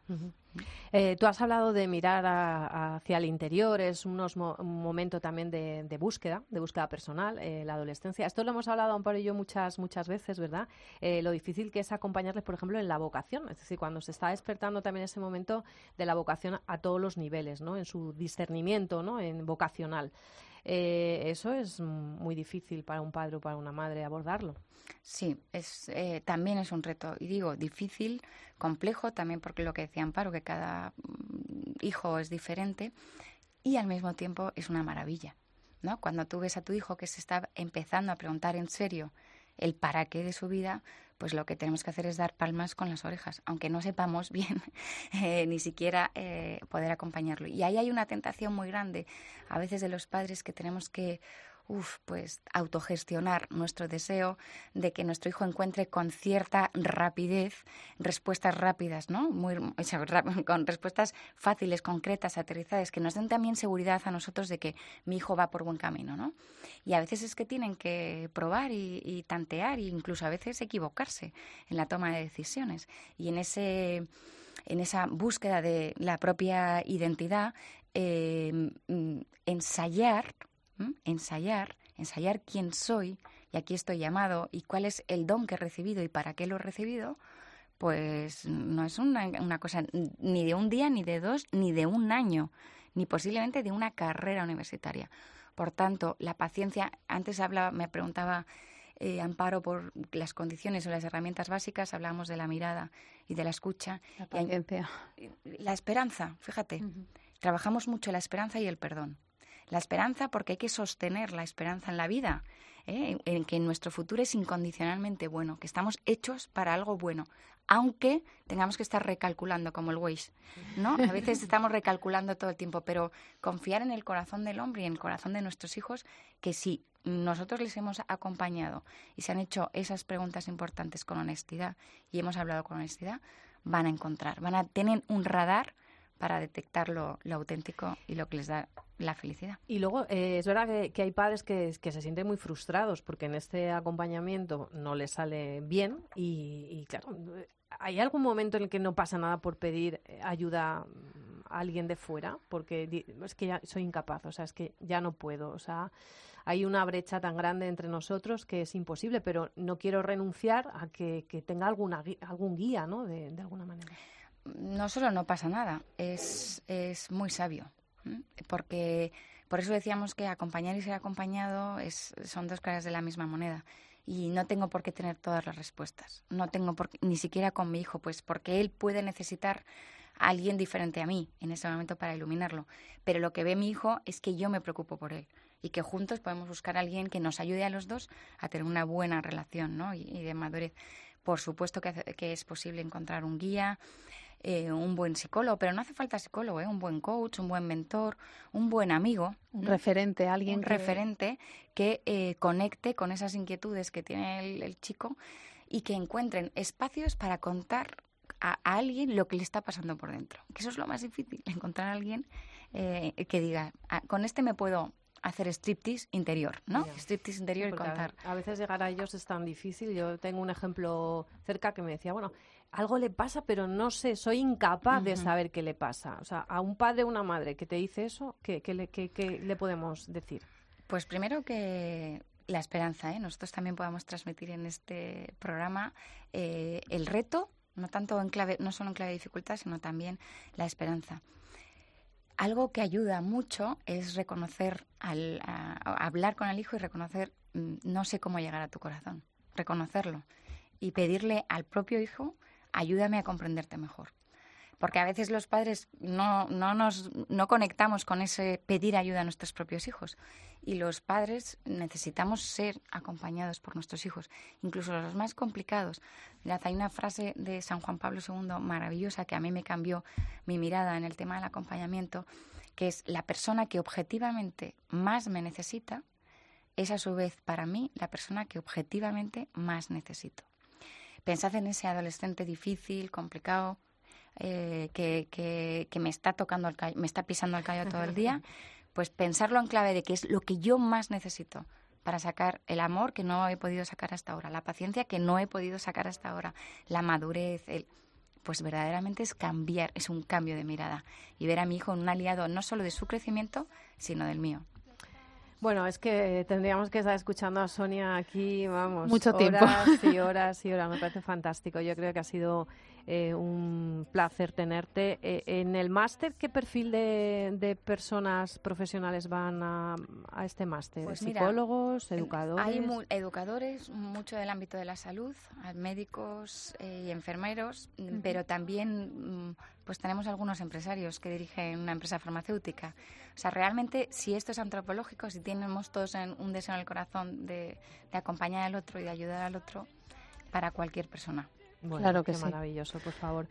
Eh, tú has hablado de mirar hacia el interior, es unos un momento también de, búsqueda, de búsqueda personal, eh, la adolescencia. Esto lo hemos hablado un y yo muchas, muchas veces, ¿verdad? Eh, lo difícil que es acompañarles, por ejemplo, en la vocación, es decir, cuando se está despertando también ese momento de la vocación a todos los niveles, ¿no? En su discernimiento, ¿no? En vocacional. Eso es muy difícil para un padre o para una madre abordarlo. Sí, es, eh, también es un reto. Y digo, difícil, complejo, también porque lo que decía Amparo, que cada mm, hijo es diferente. Y al mismo tiempo es una maravilla. ¿no? Cuando tú ves a tu hijo que se está empezando a preguntar en serio el para qué de su vida, pues lo que tenemos que hacer es dar palmas con las orejas, aunque no sepamos bien eh, ni siquiera eh, poder acompañarlo. Y ahí hay una tentación muy grande a veces de los padres que tenemos que uf, pues autogestionar nuestro deseo de que nuestro hijo encuentre con cierta rapidez respuestas rápidas, ¿no? Muy, con respuestas fáciles, concretas, aterrizadas, que nos den también seguridad a nosotros de que mi hijo va por buen camino, ¿no? Y a veces es que tienen que probar y, tantear e incluso a veces equivocarse en la toma de decisiones. Y en ese en esa búsqueda de la propia identidad, eh, mm, ensayar ensayar, ensayar quién soy y aquí estoy llamado y cuál es el don que he recibido y para qué lo he recibido, pues no es una, una cosa ni de un día, ni de dos, ni de un año, ni posiblemente de una carrera universitaria. Por tanto, la paciencia, antes hablaba, me preguntaba eh, Amparo por las condiciones o las herramientas básicas, hablábamos de la mirada y de la escucha. La paciencia. La esperanza, fíjate. Trabajamos mucho la esperanza y el perdón. La esperanza porque hay que sostener la esperanza en la vida, ¿eh? en que nuestro futuro es incondicionalmente bueno, que estamos hechos para algo bueno, aunque tengamos que estar recalculando como el Waze, ¿no? A veces estamos recalculando todo el tiempo, pero confiar en el corazón del hombre y en el corazón de nuestros hijos, que si nosotros les hemos acompañado y se han hecho esas preguntas importantes con honestidad y hemos hablado con honestidad, van a encontrar, van a tener un radar para detectar lo, auténtico y lo que les da la felicidad. Y luego, eh, es verdad que, hay padres que, se sienten muy frustrados porque en este acompañamiento no les sale bien y, claro, ¿hay algún momento en el que no pasa nada por pedir eh, ayuda a alguien de fuera? Porque es que ya soy incapaz, o sea, es que ya no puedo, o sea, hay una brecha tan grande entre nosotros que es imposible, pero no quiero renunciar a que, tenga alguna, algún guía, ¿no? de alguna manera no solo no pasa nada, es, es muy sabio, porque por eso decíamos que acompañar y ser acompañado es, son dos caras de la misma moneda. Y no tengo por qué tener todas las respuestas. No tengo por, ni siquiera con mi hijo, pues porque él puede necesitar a alguien diferente a mí en ese momento para iluminarlo. Pero lo que ve mi hijo es que yo me preocupo por él y que juntos podemos buscar a alguien que nos ayude a los dos a tener una buena relación ¿no? y, de madurez. Por supuesto que, que es posible encontrar un guía, eh, un buen psicólogo, pero no hace falta psicólogo, ¿eh? un buen coach, un buen mentor, un buen amigo. Un referente, alguien. Un referente que eh, conecte con esas inquietudes que tiene el, chico y que encuentren espacios para contar a, alguien lo que le está pasando por dentro. Que eso es lo más difícil, encontrar a alguien eh, que diga, ah, con este me puedo hacer striptease interior, ¿no? Striptease interior y contar. A, veces llegar a ellos es tan difícil. Yo tengo un ejemplo cerca que me decía, bueno, algo le pasa, pero no sé, soy incapaz de saber qué le pasa. O sea, a un padre o una madre que te dice eso, ¿qué, le, le podemos decir? Pues primero que la esperanza, ¿eh? nosotros también podamos transmitir en este programa eh, el reto, no tanto en clave, no solo en clave de dificultad, sino también la esperanza. Algo que ayuda mucho es reconocer, al, hablar con el hijo y reconocer, mm, no sé cómo llegar a tu corazón, reconocerlo y pedirle al propio hijo ayúdame a comprenderte mejor. Porque a veces los padres no, no, nos, no conectamos con ese pedir ayuda a nuestros propios hijos. Y los padres necesitamos ser acompañados por nuestros hijos, incluso los más complicados. Mirad, hay una frase de San Juan Pablo II maravillosa que a mí me cambió mi mirada en el tema del acompañamiento, que es la persona que objetivamente más me necesita, es a su vez para mí la persona que objetivamente más necesito. Pensad en ese adolescente difícil, complicado, eh, que, que, que, me está tocando el callo, me está pisando el callo todo el día, pues pensarlo en clave de que es lo que yo más necesito para sacar el amor que no he podido sacar hasta ahora, la paciencia que no he podido sacar hasta ahora, la madurez, el, pues verdaderamente es cambiar, es un cambio de mirada y ver a mi hijo en un aliado no solo de su crecimiento, sino del mío. Bueno, es que tendríamos que estar escuchando a Sonia aquí, vamos, mucho tiempo horas y horas y horas. Me parece fantástico. Yo creo que ha sido eh, un placer tenerte. Eh, en el máster, ¿qué perfil de, personas profesionales van a, este máster? Pues ¿Psicólogos, educadores? Hay educadores, mucho del ámbito de la salud, médicos eh, y enfermeros, pero también mm, pues tenemos algunos empresarios que dirigen una empresa farmacéutica. O sea, realmente, si esto es antropológico, si tenemos todos un deseo en el corazón de, de acompañar al otro y de ayudar al otro, para cualquier persona claro que qué maravilloso, por favor.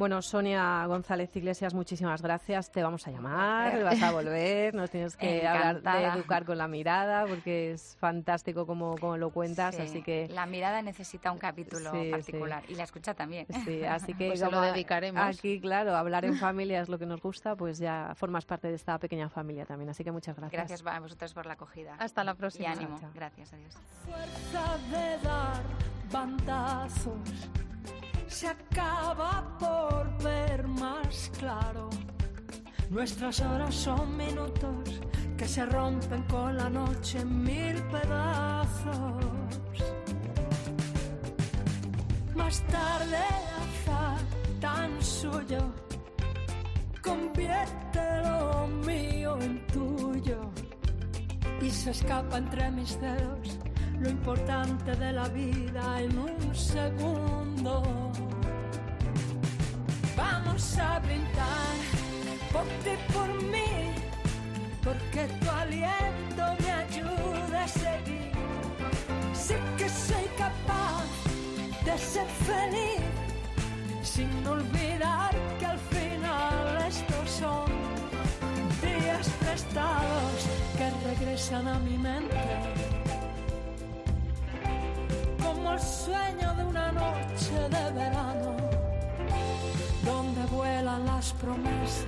Bueno, Sonia González Iglesias, muchísimas gracias. Te vamos a llamar, vas a volver, nos tienes que hablar de educar con la mirada, porque es fantástico como, como lo cuentas, así que... La mirada necesita un capítulo particular y la escucha también. Sí, así que pues lo dedicaremos. Aquí, claro, hablar en familia es lo que nos gusta, pues ya formas parte de esta pequeña familia también, así que muchas gracias. Gracias a vosotros por la acogida. Hasta la próxima. Y ánimo. Gracias, adiós. Fuerza de dar bandazos se acaba por ver más claro. Nuestras horas son minutos que se rompen con la noche en mil pedazos. Más tarde, azar tan suyo, convierte lo mío en tuyo y se escapa entre mis dedos lo importante de la vida en un segundo. Vamos a ti, por mí, porque tu aliento me ayuda a seguir. Sé que soy capaz de ser feliz, sin olvidar que al final estos son días prestados que regresan a mi mente. Como el sueño de una noche de verano, las promesas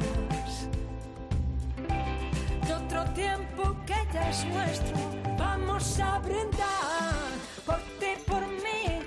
de otro tiempo que ya es nuestro. Vamos a brindar por ti, por mí,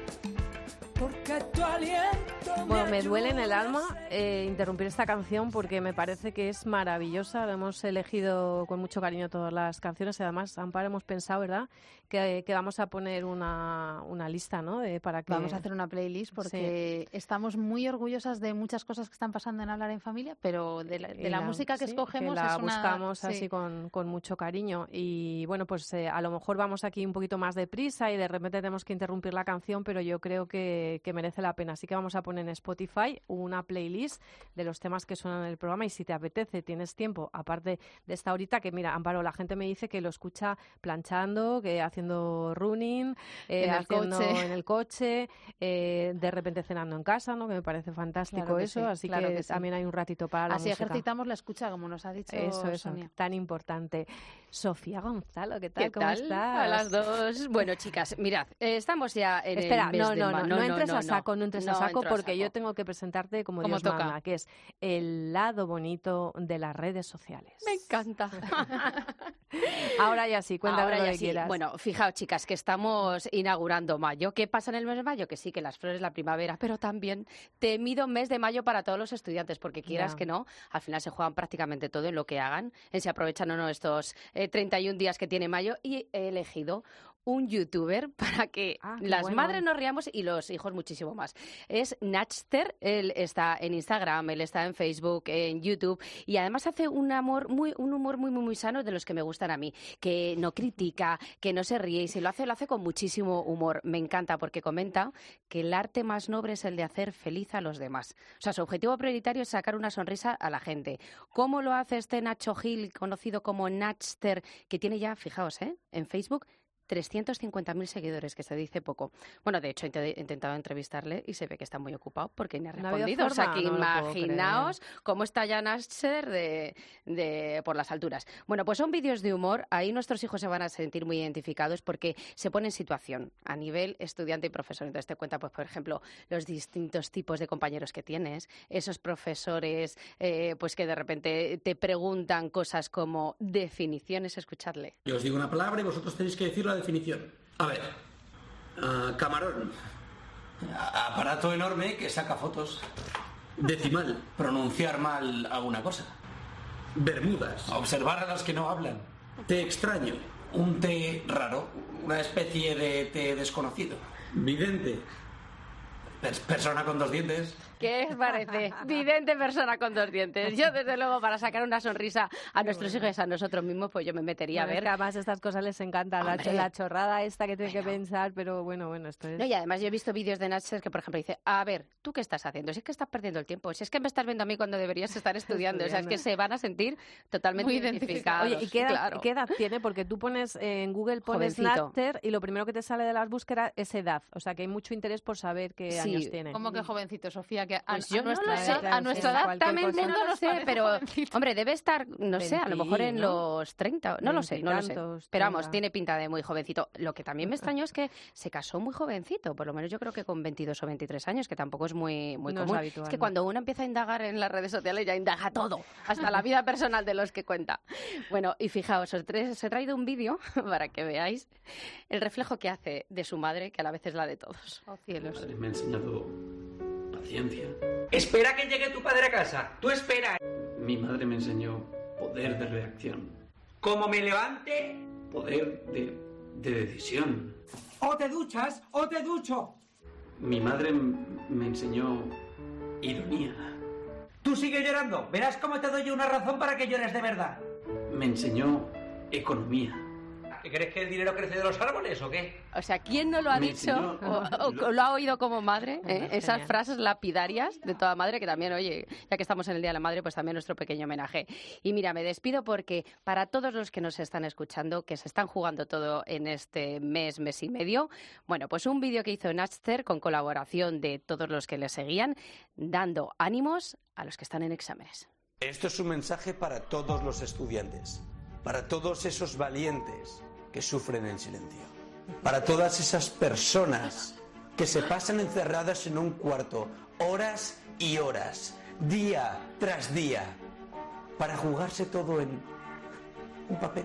porque tu aliento bueno, me duele en el alma eh, interrumpir esta canción porque me parece que es maravillosa. hemos elegido con mucho cariño todas las canciones y además, Amparo, hemos pensado, ¿verdad?, que, vamos a poner una, una lista, ¿no?, para que... Vamos a hacer una playlist porque estamos muy orgullosas de muchas cosas que están pasando en Hablar en Familia, pero de la, música que escogemos la es buscamos así con, con, mucho cariño. Y bueno, pues eh, a lo mejor vamos aquí un poquito más deprisa y de repente tenemos que interrumpir la canción, pero yo creo que, que merece la pena. Así que vamos a poner en Spotify una playlist de los temas que suenan en el programa y si te apetece, tienes tiempo, aparte de esta horita que mira, Amparo, la gente me dice que lo escucha planchando, que haciendo running, eh, en, el coche. en el coche, eh, de repente cenando en casa, ¿no? Que me parece fantástico eso, así que, también hay un ratito para la Así ejercitamos la escucha, como nos ha dicho Eso, es tan importante. Sofía Gonzalo, ¿qué tal? ¿Cómo estás? A las dos. Bueno, chicas, mirad, eh, estamos ya en Espera, el no, mes no, no, no, no, entres a saco, no entres a saco, porque yo tengo que presentarte como Dios toca? manda, que es el lado bonito de las redes sociales. Me encanta. Ahora ya sí, cuéntame Ahora lo ya que sí. quieras. Bueno, fijaos, chicas, que estamos inaugurando mayo. ¿Qué pasa en el mes de mayo? Que sí, que las flores, la primavera, pero también temido mes de mayo para todos los estudiantes, porque quieras que no, al final se juegan prácticamente todo en lo que hagan, en si aprovechan o no estos eh, 31 días que tiene mayo, y he elegido un youtuber para que Ah, las bueno. madres nos riamos y los hijos muchísimo más. Es Natchter, él está en Instagram, él está en Facebook, en YouTube y además hace un amor muy un humor muy muy muy sano de los que me gustan a mí, que no critica, que no se ríe y si lo hace lo hace con muchísimo humor. Me encanta porque comenta que el arte más noble es el de hacer feliz a los demás. O sea, su objetivo prioritario es sacar una sonrisa a la gente. ¿Cómo lo hace este Nacho Gil, conocido como Natchter, que tiene ya, fijaos, ¿eh? en Facebook 350.000 seguidores, que se dice poco. Bueno, de hecho, he intentado entrevistarle y se ve que está muy ocupado porque ni ha No respondido. o sea, que no imaginaos cómo está ya Nasser de, de- por las alturas. Bueno, pues son vídeos de humor. Ahí nuestros hijos se van a sentir muy identificados porque se pone en situación a nivel estudiante y profesor. Entonces te cuenta, pues, por ejemplo, los distintos tipos de compañeros que tienes, esos profesores eh, pues que de repente te preguntan cosas como definiciones, escuchadle. Yo os digo una palabra y vosotros tenéis que decir la definición. A ver. ah, camarón. A- Aparato enorme que saca fotos. Decimal. Pronunciar mal alguna cosa. Bermudas. Observar a los que no hablan. Te extraño. Un té raro. Una especie de té desconocido. Vidente. Pers- persona con dos dientes. ¿Qué os parece? Vidente persona con dos dientes. Yo, desde luego, para sacar una sonrisa a nuestros hijos y a nosotros mismos, pues yo me metería Bueno, a es ver. que además estas cosas les encantan, la, chorrada esta que tiene que pensar, pero bueno, bueno, esto es... No, y además yo he visto vídeos de Natcher que, por ejemplo, dice, a ver, ¿tú qué estás haciendo? Si es que estás perdiendo el tiempo, si es que me estás viendo a mí cuando deberías estar estudiando, o sea, es que se van a sentir totalmente Muy identificados. Oye, ¿y qué edad, Claro. qué edad tiene? Porque tú pones eh, en Google pones. Napster y lo primero que te sale de las búsquedas es edad. O sea que hay mucho interés por saber qué Sí. años tiene. ¿Cómo que jovencito, Sofía? Que a, Pues a yo no nuestra lo sé, edad- a nuestra edad cualquier no lo sé, pero jovencito. hombre, debe estar, no sé, a lo mejor en ¿no? los 30, no lo sé, no lo sé. Pero vamos, tiene pinta de muy jovencito. Lo que también me extrañó es que se casó muy jovencito, por lo menos yo creo que con 22 o 23 años, que tampoco es muy, muy No es común. habitual, que no. cuando uno empieza a indagar en las redes sociales ya indaga todo, hasta la vida personal de los que cuenta. Bueno, y fijaos, os, tra- os he traído un vídeo para que veáis el reflejo que hace de su madre, que a la vez es la de todos. Oh, cielos. Madre me ha enseñado paciencia. Espera que llegue tu padre a casa. Tú espera. Mi madre me enseñó poder de reacción. Como me levante, Poder de, de decisión. o te duchas o te ducho. Mi madre me enseñó ironía. Tú sigue llorando. Verás cómo te doy una razón para que llores de verdad. Me enseñó economía. ¿Qué crees que el dinero crece de los árboles o qué? O sea, ¿quién no lo ha dicho o, o- o lo ha oído como madre? eh? Esas frases lapidarias de toda madre que también, oye, ya que estamos en el Día de la Madre, pues también nuestro pequeño homenaje. Y mira, me despido porque para todos los que nos están escuchando, que se están jugando todo en este mes, mes y medio, bueno, pues un vídeo que hizo Natcher con colaboración de todos los que le seguían, dando ánimos a los que están en exámenes. Esto es un mensaje para todos los estudiantes, para todos esos valientes que sufren en silencio, para todas esas personas que se pasan encerradas en un cuarto horas y horas, día tras día, para jugarse todo en un papel,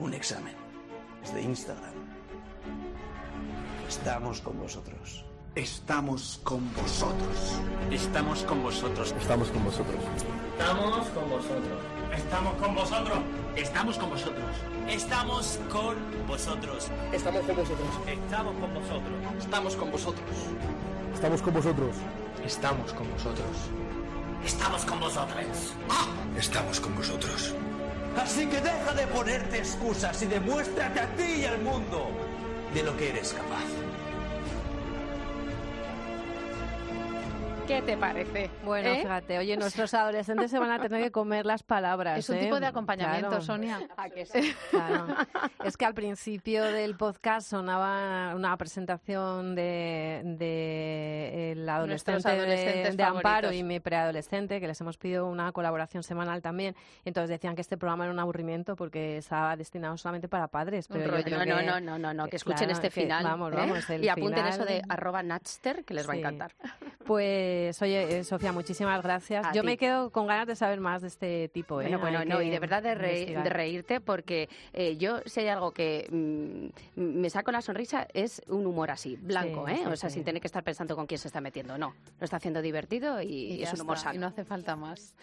un examen. Desde Instagram. Estamos con vosotros. Estamos con vosotros. Estamos con vosotros. Estamos con vosotros. Estamos con vosotros. Estamos con vosotros. Estamos con vosotros. Estamos con vosotros. Estamos con vosotros. Estamos con vosotros. Estamos con vosotros. Estamos con vosotros. Estamos con vosotros. Estamos con vosotros. Estamos con vosotros. Así que deja de ponerte excusas y demuéstrate a ti y al mundo de lo que eres capaz. ¿Qué te parece? Bueno, ¿Eh? fíjate, oye, nuestros adolescentes se van a tener que comer las palabras. Es un ¿eh? tipo de acompañamiento, Claro. Sonia. ¿A que sí? Claro. Es que al principio del podcast sonaba una presentación de, de el adolescente de, de Amparo y mi preadolescente, que les hemos pedido una colaboración semanal también. Entonces decían que este programa era un aburrimiento porque estaba destinado solamente para padres. Pero yo rollo. creo No, no, que- no, no, no, no, que escuchen claro, este que- final. Vamos, ¿eh? vamos, el y apunten eso de arroba Natster, que les va a encantar. Pues, oye, eh, Sofía, muchísimas gracias. A Yo ti. me quedo con ganas de saber más de este tipo. ¿eh? Bueno, bueno, Hay no, y de verdad de, reírte porque eh, yo si hay algo que mm, me saco la sonrisa es un humor así, blanco, Sí, ¿eh? sí, o sea, sí. sin tener que estar pensando con quién se está metiendo. No, lo está haciendo divertido y, Y es un humor está, sano. Y no hace falta más.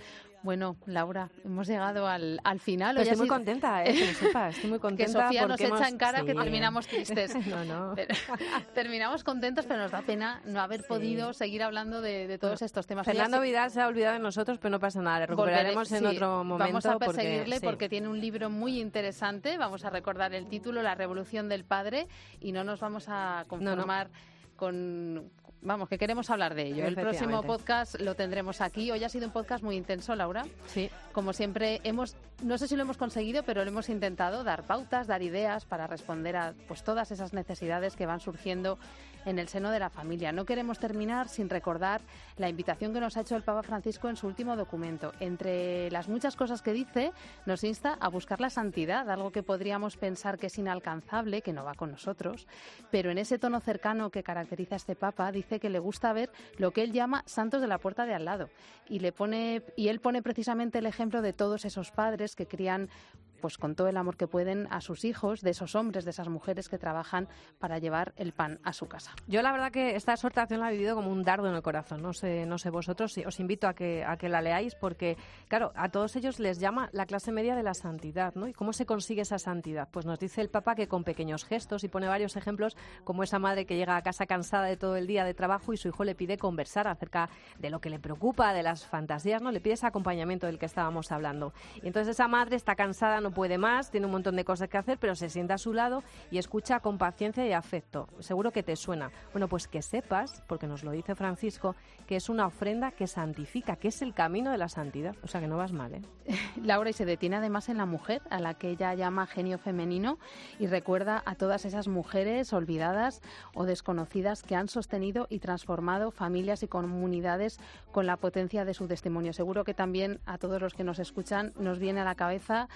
Bueno, Laura, hemos llegado al, al final. Hoy estoy muy sido- contenta, ¿eh? que lo sepas, estoy muy contenta. Que Sofía nos echa en cara que terminamos tristes. no, no. Pero- terminamos contentos, pero nos da pena no haber podido seguir hablando de, de todos estos temas. Fernando Vidal se ha olvidado de nosotros, pero no pasa nada. Le recuperaremos en sí, otro momento. Vamos a perseguirle porque, tiene un libro muy interesante. Vamos a recordar el título, La Revolución del Padre, y no nos vamos a conformar con, vamos, que queremos hablar de ello. El próximo podcast lo tendremos aquí. Hoy ha sido un podcast muy intenso, Laura. Sí. Como siempre, hemos, no sé si lo hemos conseguido, pero lo hemos intentado dar pautas, dar ideas para responder a pues todas esas necesidades que van surgiendo en el seno de la familia. No queremos terminar sin recordar la invitación que nos ha hecho el Papa Francisco en su último documento. Entre las muchas cosas que dice, nos insta a buscar la santidad, algo que podríamos pensar que es inalcanzable, que no va con nosotros, pero en ese tono cercano que caracteriza a este Papa, dice que le gusta ver lo que él llama santos de la puerta de al lado. Y, le pone, y él pone precisamente el ejemplo de todos esos padres que crían pues con todo el amor que pueden a sus hijos, de esos hombres, de esas mujeres que trabajan para llevar el pan a su casa. Yo la verdad que esta exhortación la he vivido como un dardo en el corazón. No sé, no sé vosotros, os invito a que, a que la leáis porque, claro, a todos ellos les llama la clase media de la santidad, ¿no? ¿Y cómo se consigue esa santidad? Pues nos dice el Papa que con pequeños gestos y pone varios ejemplos como esa madre que llega a casa cansada de todo el día de trabajo y su hijo le pide conversar acerca de lo que le preocupa, de las fantasías, ¿no? Le pide ese acompañamiento del que estábamos hablando. Y entonces esa madre está cansada, no puede más, tiene un montón de cosas que hacer, pero se sienta a su lado y escucha con paciencia y afecto. Seguro que te suena. Bueno, pues que sepas, porque nos lo dice Francisco, que es una ofrenda que santifica, que es el camino de la santidad. O sea que no vas mal, ¿eh? Laura y se detiene además en la mujer, a la que ella llama genio femenino, y recuerda a todas esas mujeres olvidadas o desconocidas que han sostenido y transformado familias y comunidades con la potencia de su testimonio. Seguro que también a todos los que nos escuchan nos viene a la cabeza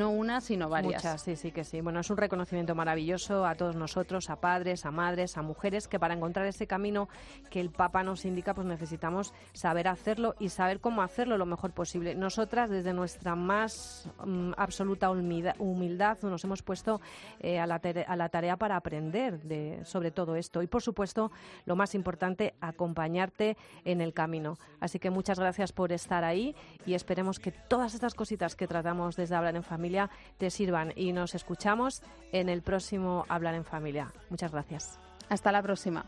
no una, sino varias. Muchas, sí, sí que sí. Bueno, es un reconocimiento maravilloso a todos nosotros, a padres, a madres, a mujeres, que para encontrar ese camino que el Papa nos indica, pues necesitamos saber hacerlo y saber cómo hacerlo lo mejor posible. Nosotras, desde nuestra más mm, absoluta humildad, nos hemos puesto eh, a, la tarea para aprender de, sobre todo esto. Y, por supuesto, lo más importante, acompañarte en el camino. Así que muchas gracias por estar ahí y esperemos que todas estas cositas que tratamos desde Hablar en Familia te sirvan y nos escuchamos en el próximo Hablar en Familia. Muchas gracias. Hasta la próxima.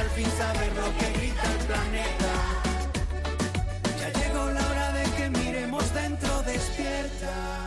al fin saber lo que grita el planeta. Ya llegó la hora de que miremos dentro despierta.